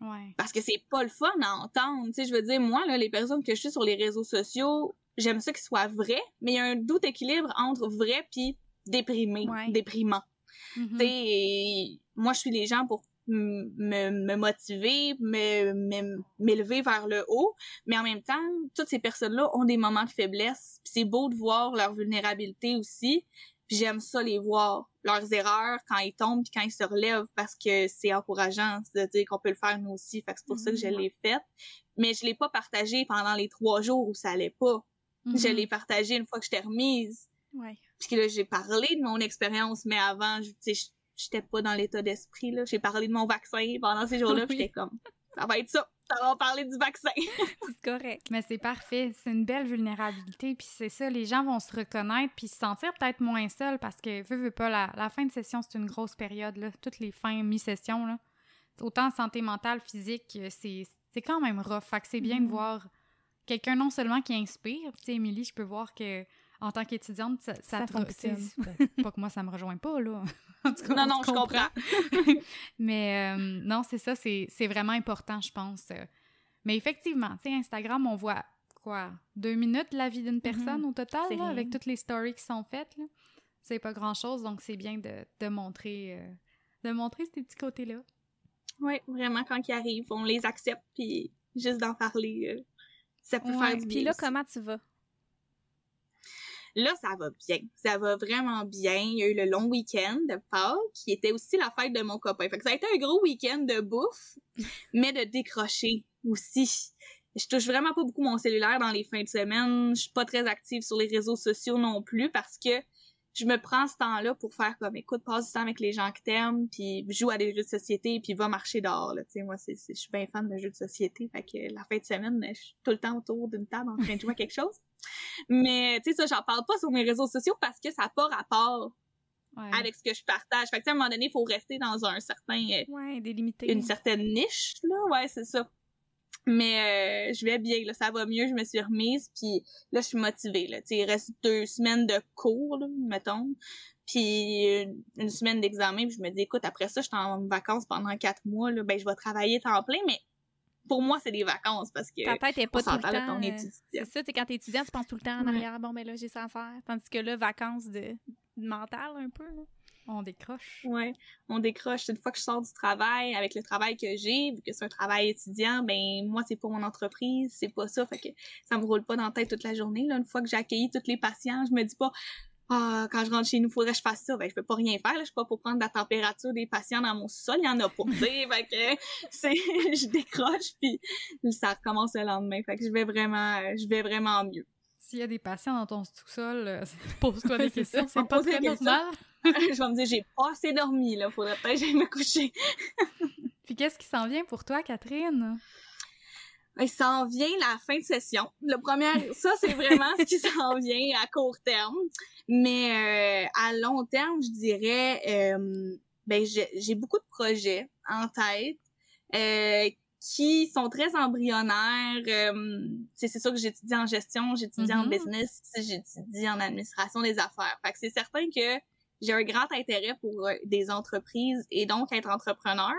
Ouais. parce que c'est pas le fun à entendre. Tu sais, je veux dire, moi, là, les personnes que je suis sur les réseaux sociaux, j'aime ça qu'ils soient vrais, mais il y a un doute équilibre entre vrai puis déprimé, Ouais. déprimant. Mhm. Et moi, je suis les gens pour me, me motiver, me, me- m'élever vers le haut, mais en même temps, toutes ces personnes-là ont des moments de faiblesse. C'est beau de voir leur vulnérabilité aussi. Puis j'aime ça les voir, leurs erreurs quand ils tombent puis quand ils se relèvent parce que c'est encourageant de dire qu'on peut le faire nous aussi. Fait c'est pour ça que je Mhm. l'ai fait. Mais je l'ai pas partagé pendant les trois jours où ça allait pas. Je Mhm. l'ai partagé une fois que j'étais remise. Ouais. Puis là, j'ai parlé de mon expérience, mais avant, je- tu sais, j'étais pas dans l'état d'esprit, là. J'ai parlé de mon vaccin pendant ces jours-là, Oui. j'étais comme, ça va être ça. Ça va parler du vaccin. C'est correct. Mais c'est parfait. C'est une belle vulnérabilité. Puis c'est ça, les gens vont se reconnaître puis se sentir peut-être moins seuls parce que, veux, veux pas, la, la fin de session, c'est une grosse période. Là. Toutes les fins mi-session, là. Autant santé mentale, physique, euh, c'est c'est quand même rough. Fait que c'est bien de voir quelqu'un non seulement qui inspire. Tu sais, Émilie, je peux voir que en tant qu'étudiante, ça, ça, Ça fonctionne. pas que moi, ça me rejoint pas, là. En tout cas, Non, on non, je comprends. Mais euh, non, c'est ça, c'est c'est vraiment important, je pense. euh. Mais effectivement, tu sais, Instagram, on voit quoi, deux minutes la vie d'une personne au total, là, avec toutes les stories qui sont faites. C'est pas grand-chose, donc c'est bien de, de montrer euh, de montrer ces petits côtés-là. Oui, vraiment, quand ils arrivent, on les accepte, puis juste d'en parler, euh, ça peut Ouais, faire du bien. Puis là, aussi. comment tu vas? Là, ça va bien. Ça va vraiment bien. Il y a eu le long week-end de Pâques, qui était aussi la fête de mon copain. Fait que ça a été un gros week-end de bouffe, mais de décrocher aussi. Je touche vraiment pas beaucoup mon cellulaire dans les fins de semaine. Je suis pas très active sur les réseaux sociaux non plus parce que je me prends ce temps-là pour faire comme écoute, passe du temps avec les gens que t'aimes, puis joue à des jeux de société, puis va marcher dehors. Là. Tu sais, moi, c'est, je suis bien fan de jeux de société. Fait que la fin de semaine, je suis tout le temps autour d'une table en train de jouer à quelque chose. Mais tu sais, ça, j'en parle pas sur mes réseaux sociaux parce que ça n'a pas rapport Ouais. avec ce que je partage. Fait que à un moment donné, il faut rester dans un certain euh, Ouais, délimité. une certaine niche, là. Ouais, c'est ça. Mais euh, je vais bien, là, ça va mieux, je me suis remise, puis là, je suis motivée. Là. il reste deux semaines de cours, là, mettons, puis une, semaine d'examen, puis je me dis, écoute, après ça, je suis en vacances pendant quatre mois, là, ben je vais travailler temps plein, mais pour moi, c'est des vacances parce que. Ta tête est pas tout le temps. Euh, c'est ça, quand t'es étudiant, tu penses tout le temps en arrière, bon, ben là, j'ai ça à faire. Tandis que là, vacances de, de mental un peu, là. On décroche. Ouais, on décroche. Une fois que je sors du travail, avec le travail que j'ai, vu que c'est un travail étudiant, ben moi c'est pas mon entreprise, c'est pas ça, fait que ça me roule pas dans la tête toute la journée. Là. Une fois que j'ai accueilli tous les patients, je me dis pas ah, quand je rentre chez nous, faudrait que je fasse ça. Ben, je peux pas rien faire, là. Je suis pas pour prendre la température des patients dans mon sol. Il y en a pas. fait que, c'est, je décroche, puis ça recommence le lendemain. Fait que je vais vraiment, je vais vraiment mieux. S'il y a des patients dans ton sous-sol, euh, pose-toi des questions. C'est pas très normal. je vais me dire, j'ai pas assez dormi, là. Faudrait peut-être que j'aille me coucher. Puis qu'est-ce qui s'en vient pour toi, Catherine? Il s'en vient la fin de session. Le premier, ça, c'est vraiment ce qui s'en vient à court terme. Mais euh, à long terme, je dirais, euh, ben, j'ai beaucoup de projets en tête euh, qui sont très embryonnaires. C'est sûr que j'étudie en gestion, j'étudie en mm-hmm. business, j'étudie en administration des affaires. Fait que c'est certain que j'ai un grand intérêt pour euh, des entreprises et donc être entrepreneur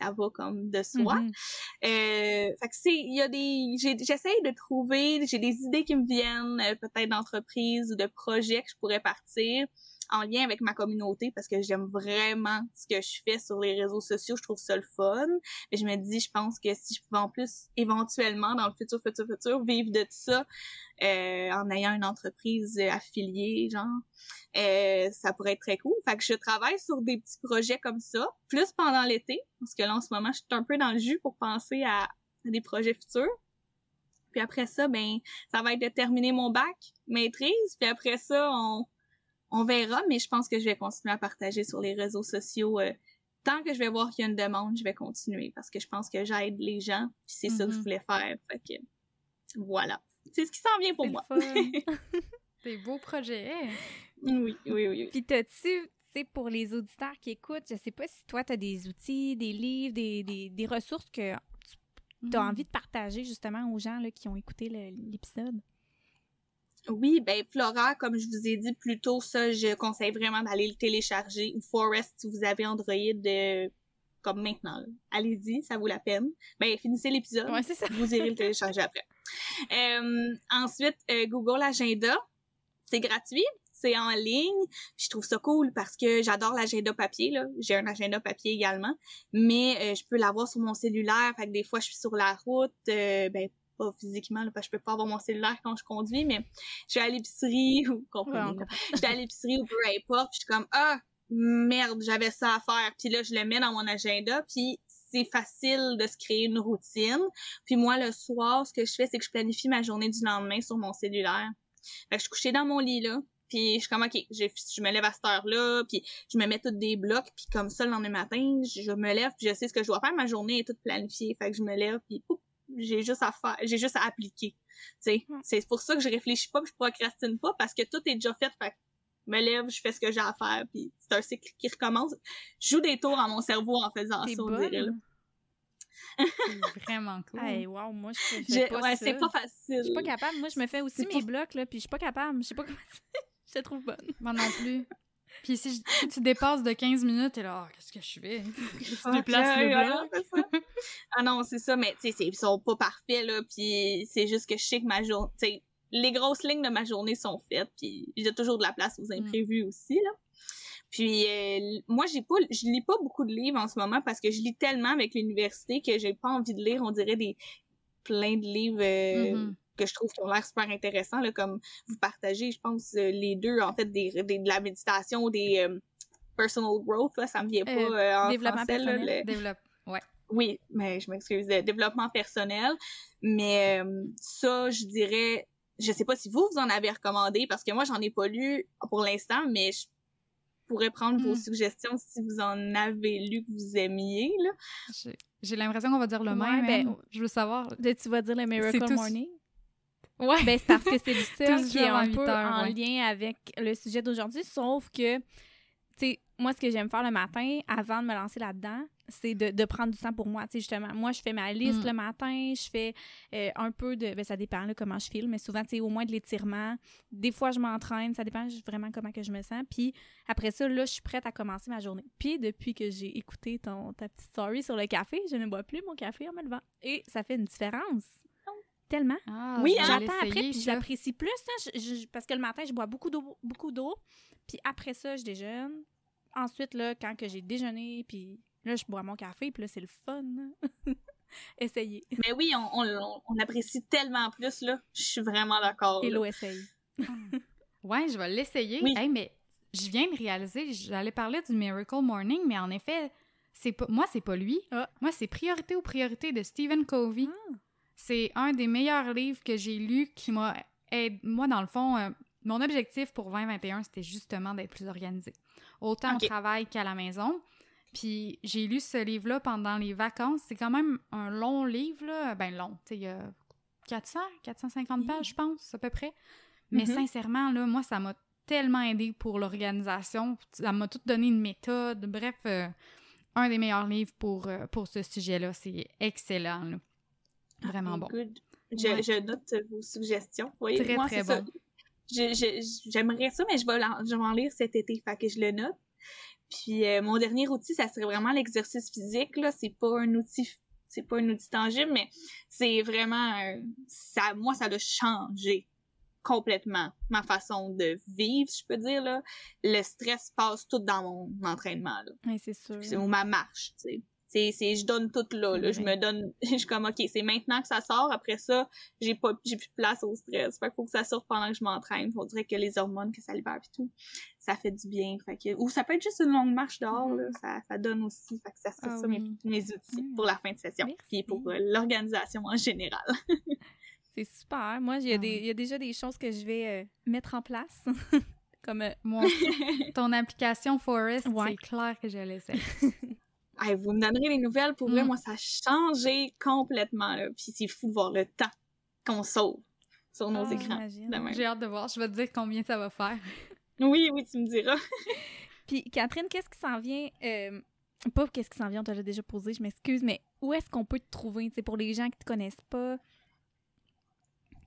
ça va comme de soi. Mm-hmm. euh, fait que c'est, il y a des, j'essaie de trouver, j'ai des idées qui me viennent, euh, peut-être d'entreprises ou de projets que je pourrais partir en lien avec ma communauté parce que j'aime vraiment ce que je fais sur les réseaux sociaux. Je trouve ça le fun. Mais je me dis, je pense que si je pouvais en plus éventuellement dans le futur, futur, futur vivre de tout ça euh, en ayant une entreprise affiliée, genre, euh, ça pourrait être très cool. Fait que je travaille sur des petits projets comme ça, plus pendant l'été, parce que là en ce moment, je suis un peu dans le jus pour penser à des projets futurs. Puis après ça, ben, ça va être de terminer mon bac, maîtrise. Puis après ça, on, on verra, mais je pense que je vais continuer à partager sur les réseaux sociaux. Euh, tant que je vais voir qu'il y a une demande, je vais continuer parce que je pense que j'aide les gens, puis c'est ça que je mm-hmm. voulais faire. Fait que voilà. C'est ce qui s'en vient pour moi. Des beaux projets. Oui, oui, oui. Puis t'as-tu, sais, pour les auditeurs qui écoutent, je sais pas si toi, tu as des outils, des livres, des, des, des ressources que tu as mm. envie de partager justement aux gens là, qui ont écouté l'épisode? Oui, ben Flora, comme je vous ai dit plus tôt, ça, je conseille vraiment d'aller le télécharger. Ou Forest, si vous avez Android, euh, comme maintenant. Allez-y, ça vaut la peine. Ben, finissez l'épisode. Ouais, c'est ça. Vous irez le télécharger après. Euh, ensuite, euh, Google Agenda. C'est gratuit. C'est en ligne. Je trouve ça cool parce que j'adore l'agenda papier. Là. J'ai un agenda papier également. Mais je peux l'avoir sur mon cellulaire. Fait que des fois, je suis sur la route. ben, pas physiquement, là, parce que je peux pas avoir mon cellulaire quand je conduis, mais je vais à l'épicerie ou je vais à l'épicerie ou peu importe, puis je suis comme ah merde, j'avais ça à faire, puis là je le mets dans mon agenda, puis c'est facile de se créer une routine. Puis moi le soir, ce que je fais, c'est que je planifie ma journée du lendemain sur mon cellulaire. Fait que je suis couchée dans mon lit là, puis je suis comme, OK, je, me lève à cette heure-là, puis je me mets toutes des blocs, puis comme ça, le lendemain matin, je, me lève, puis je sais ce que je dois faire. Ma journée est toute planifiée. Fait que je me lève, puis j'ai juste à faire, j'ai juste à appliquer. C'est pour ça que je réfléchis pas, que je procrastine pas, parce que tout est déjà fait. Fait je me lève, je fais ce que j'ai à faire, puis c'est un cycle qui recommence. Je joue des tours à mon cerveau en faisant ça, on dirait. c'est vraiment cool. Hey, wow, moi, je fais pas ouais, c'est pas facile. Je suis pas capable. Moi, je me fais aussi mes blocs, là, puis je suis pas capable. Je sais pas comment... je te trouve bonne. Moi non plus. Puis si, tu dépasses de 15 minutes, t'es là, oh, qu'est-ce que je fais? Je déplace le bloc. ah non, c'est ça, mais tu sais, ils sont pas parfaits, là, puis c'est juste que je sais que ma journée, tu sais, les grosses lignes de ma journée sont faites, puis j'ai toujours de la place aux mm. imprévus aussi, là. Puis euh, moi j'ai pas je lis pas beaucoup de livres en ce moment parce que je lis tellement avec l'université que j'ai pas envie de lire on dirait des plein de livres euh, mm-hmm que je trouve qui ont l'air super intéressants, là, comme vous partagez, je pense, euh, les deux, en fait, des, de la méditation, des euh, personal growth, là, ça me vient pas euh, en développement personnel. ouais. Oui, mais je m'excuse, développement personnel. Mais ça, je dirais, je sais pas si vous, vous en avez recommandé, parce que moi, j'en ai pas lu pour l'instant, mais je pourrais prendre vos hmm. suggestions si vous en avez lu que vous aimiez, là. J'ai l'impression qu'on va dire le même. Ben, hein. je veux savoir. Tu vas dire le Miracle Morning? Ouais. Ben, c'est parce que c'est seul qui est un peu en lien avec le sujet d'aujourd'hui, sauf que, tu sais, moi, ce que j'aime faire le matin, avant de me lancer là-dedans, c'est de, de prendre du temps pour moi. Tu sais, justement, moi, je fais ma liste Mm. le matin, je fais euh, un peu de. Ben, ça dépend là, comment je file, mais souvent, tu sais, au moins de l'étirement. Des fois, je m'entraîne, ça dépend vraiment comment que je me sens. Puis après ça, là, je suis prête à commencer ma journée. Puis depuis que j'ai écouté ton, ta petite story sur le café, je ne bois plus mon café en me levant. Et ça fait une différence. Tellement. Ah, Oui, hein? J'attends après, puis j'apprécie plus, hein, je- je- parce que le matin, je bois beaucoup d'eau, beaucoup d'eau, puis après ça, je déjeune. Ensuite, là, quand que j'ai déjeuné, puis là, je bois mon café, puis là, c'est le fun. hein? Essayez. Mais oui, on, on, on apprécie tellement plus, là. Je suis vraiment d'accord. là. Hello, essaye. Ouais, je vais l'essayer. Oui. Hey, mais je viens de réaliser, j'allais parler du Miracle Morning, mais en effet, c'est pas moi, c'est pas lui. Ah. Moi, c'est Priorité ou Priorité de Stephen Covey. C'est un des meilleurs livres que j'ai lus qui m'a aidé. Moi, dans le fond, euh, mon objectif pour 2021, c'était justement d'être plus organisé. Autant au travail qu'à la maison. Puis j'ai lu ce livre-là pendant les vacances. C'est quand même un long livre, là. Ben long, tu sais, il y a 400, 450 Oui. pages, je pense, à peu près. Mais Mhm. sincèrement, là, moi, ça m'a tellement aidé pour l'organisation. Ça m'a tout donné une méthode. Bref, euh, un des meilleurs livres pour, euh, pour ce sujet-là. C'est excellent, là. Vraiment bon. Good. Je, Ouais. je note vos suggestions. Oui, Très, moi, très bon. J'aimerais ça, mais je vais, je vais en lire cet été, fait que je le note. Puis euh, mon dernier outil, ça serait vraiment l'exercice physique. Là, c'est pas un outil, c'est pas un outil tangible, mais c'est vraiment euh, ça. Moi, ça a changé complètement ma façon de vivre, si je peux dire là. Le stress passe tout dans mon entraînement là. Oui, c'est sûr. C'est ma marche, tu sais. C'est, c'est, je donne tout là, là. Je me donne, je suis comme, OK, c'est maintenant que ça sort. Après ça, j'ai pas, j'ai plus de place au stress. Fait qu'il faut que ça sorte pendant que je m'entraîne. On dirait que les hormones que ça libère pis tout, ça fait du bien. Fait que, ou ça peut être juste une longue marche dehors, Mhm. là. Ça, ça donne aussi. Fait que ça, c'est Ah ça mes, oui. mes outils Mm. pour la fin de session. Puis pour euh, l'organisation en général. C'est super. Moi, il y, a Ah des- oui. y a déjà des choses que je vais euh, mettre en place. Comme euh, Moi. Ton application Forest, Ouais. c'est clair que je l'essaie. Hey, vous me donnerez les nouvelles. Pour vrai, Mm. moi, ça a changé complètement, là. Puis c'est fou de voir le temps qu'on sauve sur nos ah, écrans. J'ai hâte de voir. Je vais te dire combien ça va faire. Oui, oui, tu me diras. Puis, Catherine, qu'est-ce qui s'en vient? euh, pas qu'est-ce qui s'en vient, on te l'a déjà posé, je m'excuse, mais où est-ce qu'on peut te trouver, tu pour les gens qui te connaissent pas?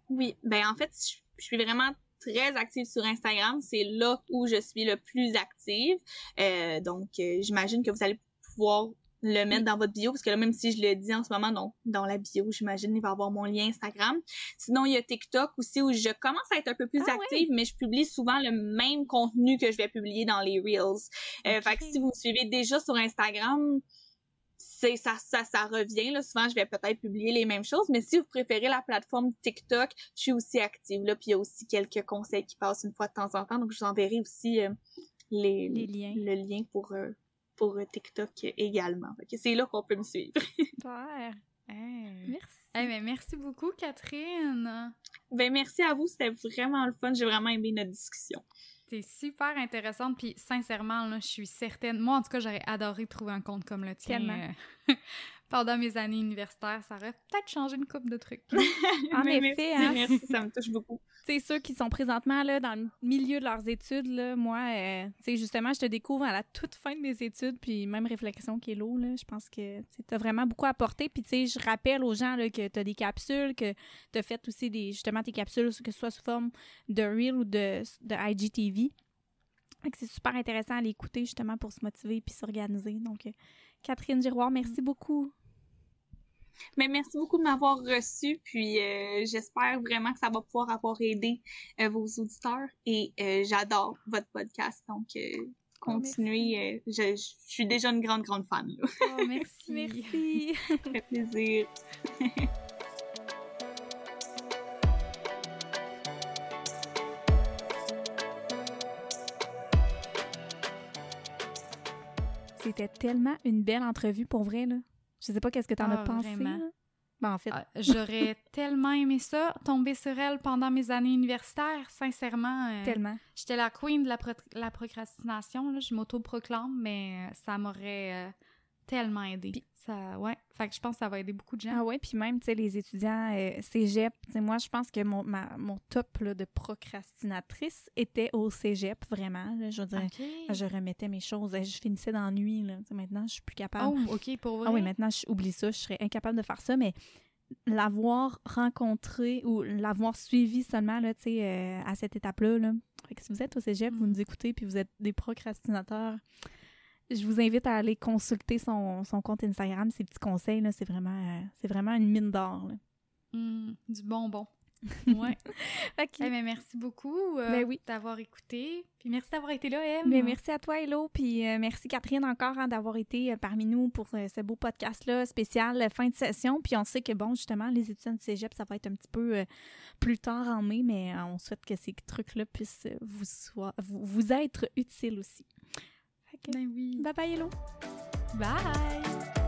Oui, ben en fait, je, je suis vraiment très active sur Instagram. C'est là où je suis le plus active. Euh, donc, euh, j'imagine que vous allez pouvoir le mettre dans votre bio, parce que là, même si je le dis en ce moment, non, dans la bio, j'imagine, il va y avoir mon lien Instagram. Sinon, il y a TikTok aussi où je commence à être un peu plus Ah active, mais je publie souvent le même contenu que je vais publier dans les Reels. Euh. Fait que si vous me suivez déjà sur Instagram, c'est ça, ça, ça revient. Là. Souvent, je vais peut-être publier les mêmes choses, mais si vous préférez la plateforme TikTok, je suis aussi active. Là, puis il y a aussi quelques conseils qui passent une fois de temps en temps, donc je vous enverrai aussi euh, les, Les liens. le lien pour, euh, pour euh, TikTok également. C'est là qu'on peut me suivre. Super. Hey. Merci. Hey, mais merci beaucoup, Catherine. ben merci à vous, c'était vraiment le fun. J'ai vraiment aimé notre discussion. T'es super intéressante, puis sincèrement, là, je suis certaine. Moi, en tout cas, j'aurais adoré trouver un compte comme le tien. Tellement. Pendant mes années universitaires, ça aurait peut-être changé une coupe de trucs. En Mais effet, merci, hein. merci, ça me touche beaucoup. Tu sais, ceux qui sont présentement là, dans le milieu de leurs études, là, moi, euh, tu justement, je te découvre à la toute fin de mes études, puis même réflexion qui est là, je pense que tu as vraiment beaucoup apporté. Puis, tu sais, je rappelle aux gens là, que tu as des capsules, que tu as fait aussi des, justement tes capsules, que ce soit sous forme de Reel ou de, de IGTV. C'est super intéressant à l'écouter, justement, pour se motiver puis s'organiser. Donc, euh, Catherine Giroir, merci beaucoup. Mais merci beaucoup de m'avoir reçu, puis euh, j'espère vraiment que ça va pouvoir avoir aidé euh, vos auditeurs et euh, j'adore votre podcast, donc euh, continuez. je, je suis déjà une grande, grande fan. Là. Oh, merci. Merci. Ça fait plaisir. C'était tellement une belle entrevue pour vrai, là. Je sais pas qu'est-ce que t'en Ah, as pensé. vraiment. là. Ben, en fait, Ah, J'aurais tellement aimé ça, tomber sur elle pendant mes années universitaires, sincèrement. euh, tellement. J'étais la queen de la, pro- la procrastination, là, je m'auto-proclame, mais euh, ça m'aurait euh, tellement aidé. Ça, ouais. Fait que je pense que ça va aider beaucoup de gens. Ah ouais, puis même, tu sais, les étudiants euh, cégep, tu moi, je pense que mon, ma- mon top là, de procrastinatrice était au cégep, vraiment. là. je veux dire, je remettais mes choses, euh, je finissais dans la nuit, là. Maintenant, je suis plus capable. Oh, OK, pour vrai? Ah oui, maintenant, je oublie ça, je serais incapable de faire ça, mais l'avoir rencontré ou l'avoir suivi seulement, là, tu sais, euh, à cette étape-là, là. Fait que si vous êtes au cégep, vous Mm. nous écoutez, puis vous êtes des procrastinateurs, je vous invite à aller consulter son, son compte Instagram, ses petits conseils, là, c'est vraiment, euh, c'est vraiment une mine d'or. Hmm, du bonbon. Ouais. Eh ben, merci beaucoup euh, Ben oui. d'avoir écouté. Puis merci d'avoir été là, Em. Mais merci à toi, Hello, puis euh, merci Catherine encore hein, d'avoir été euh, parmi nous pour ce beau podcast-là spécial fin de session. Puis on sait que, bon, justement, les étudiants du cégep, ça va être un petit peu plus tard en mai, mais on souhaite que ces trucs-là puissent vous, soit, vous, vous être utiles aussi. Ben oui. bye bye, Hello! Bye!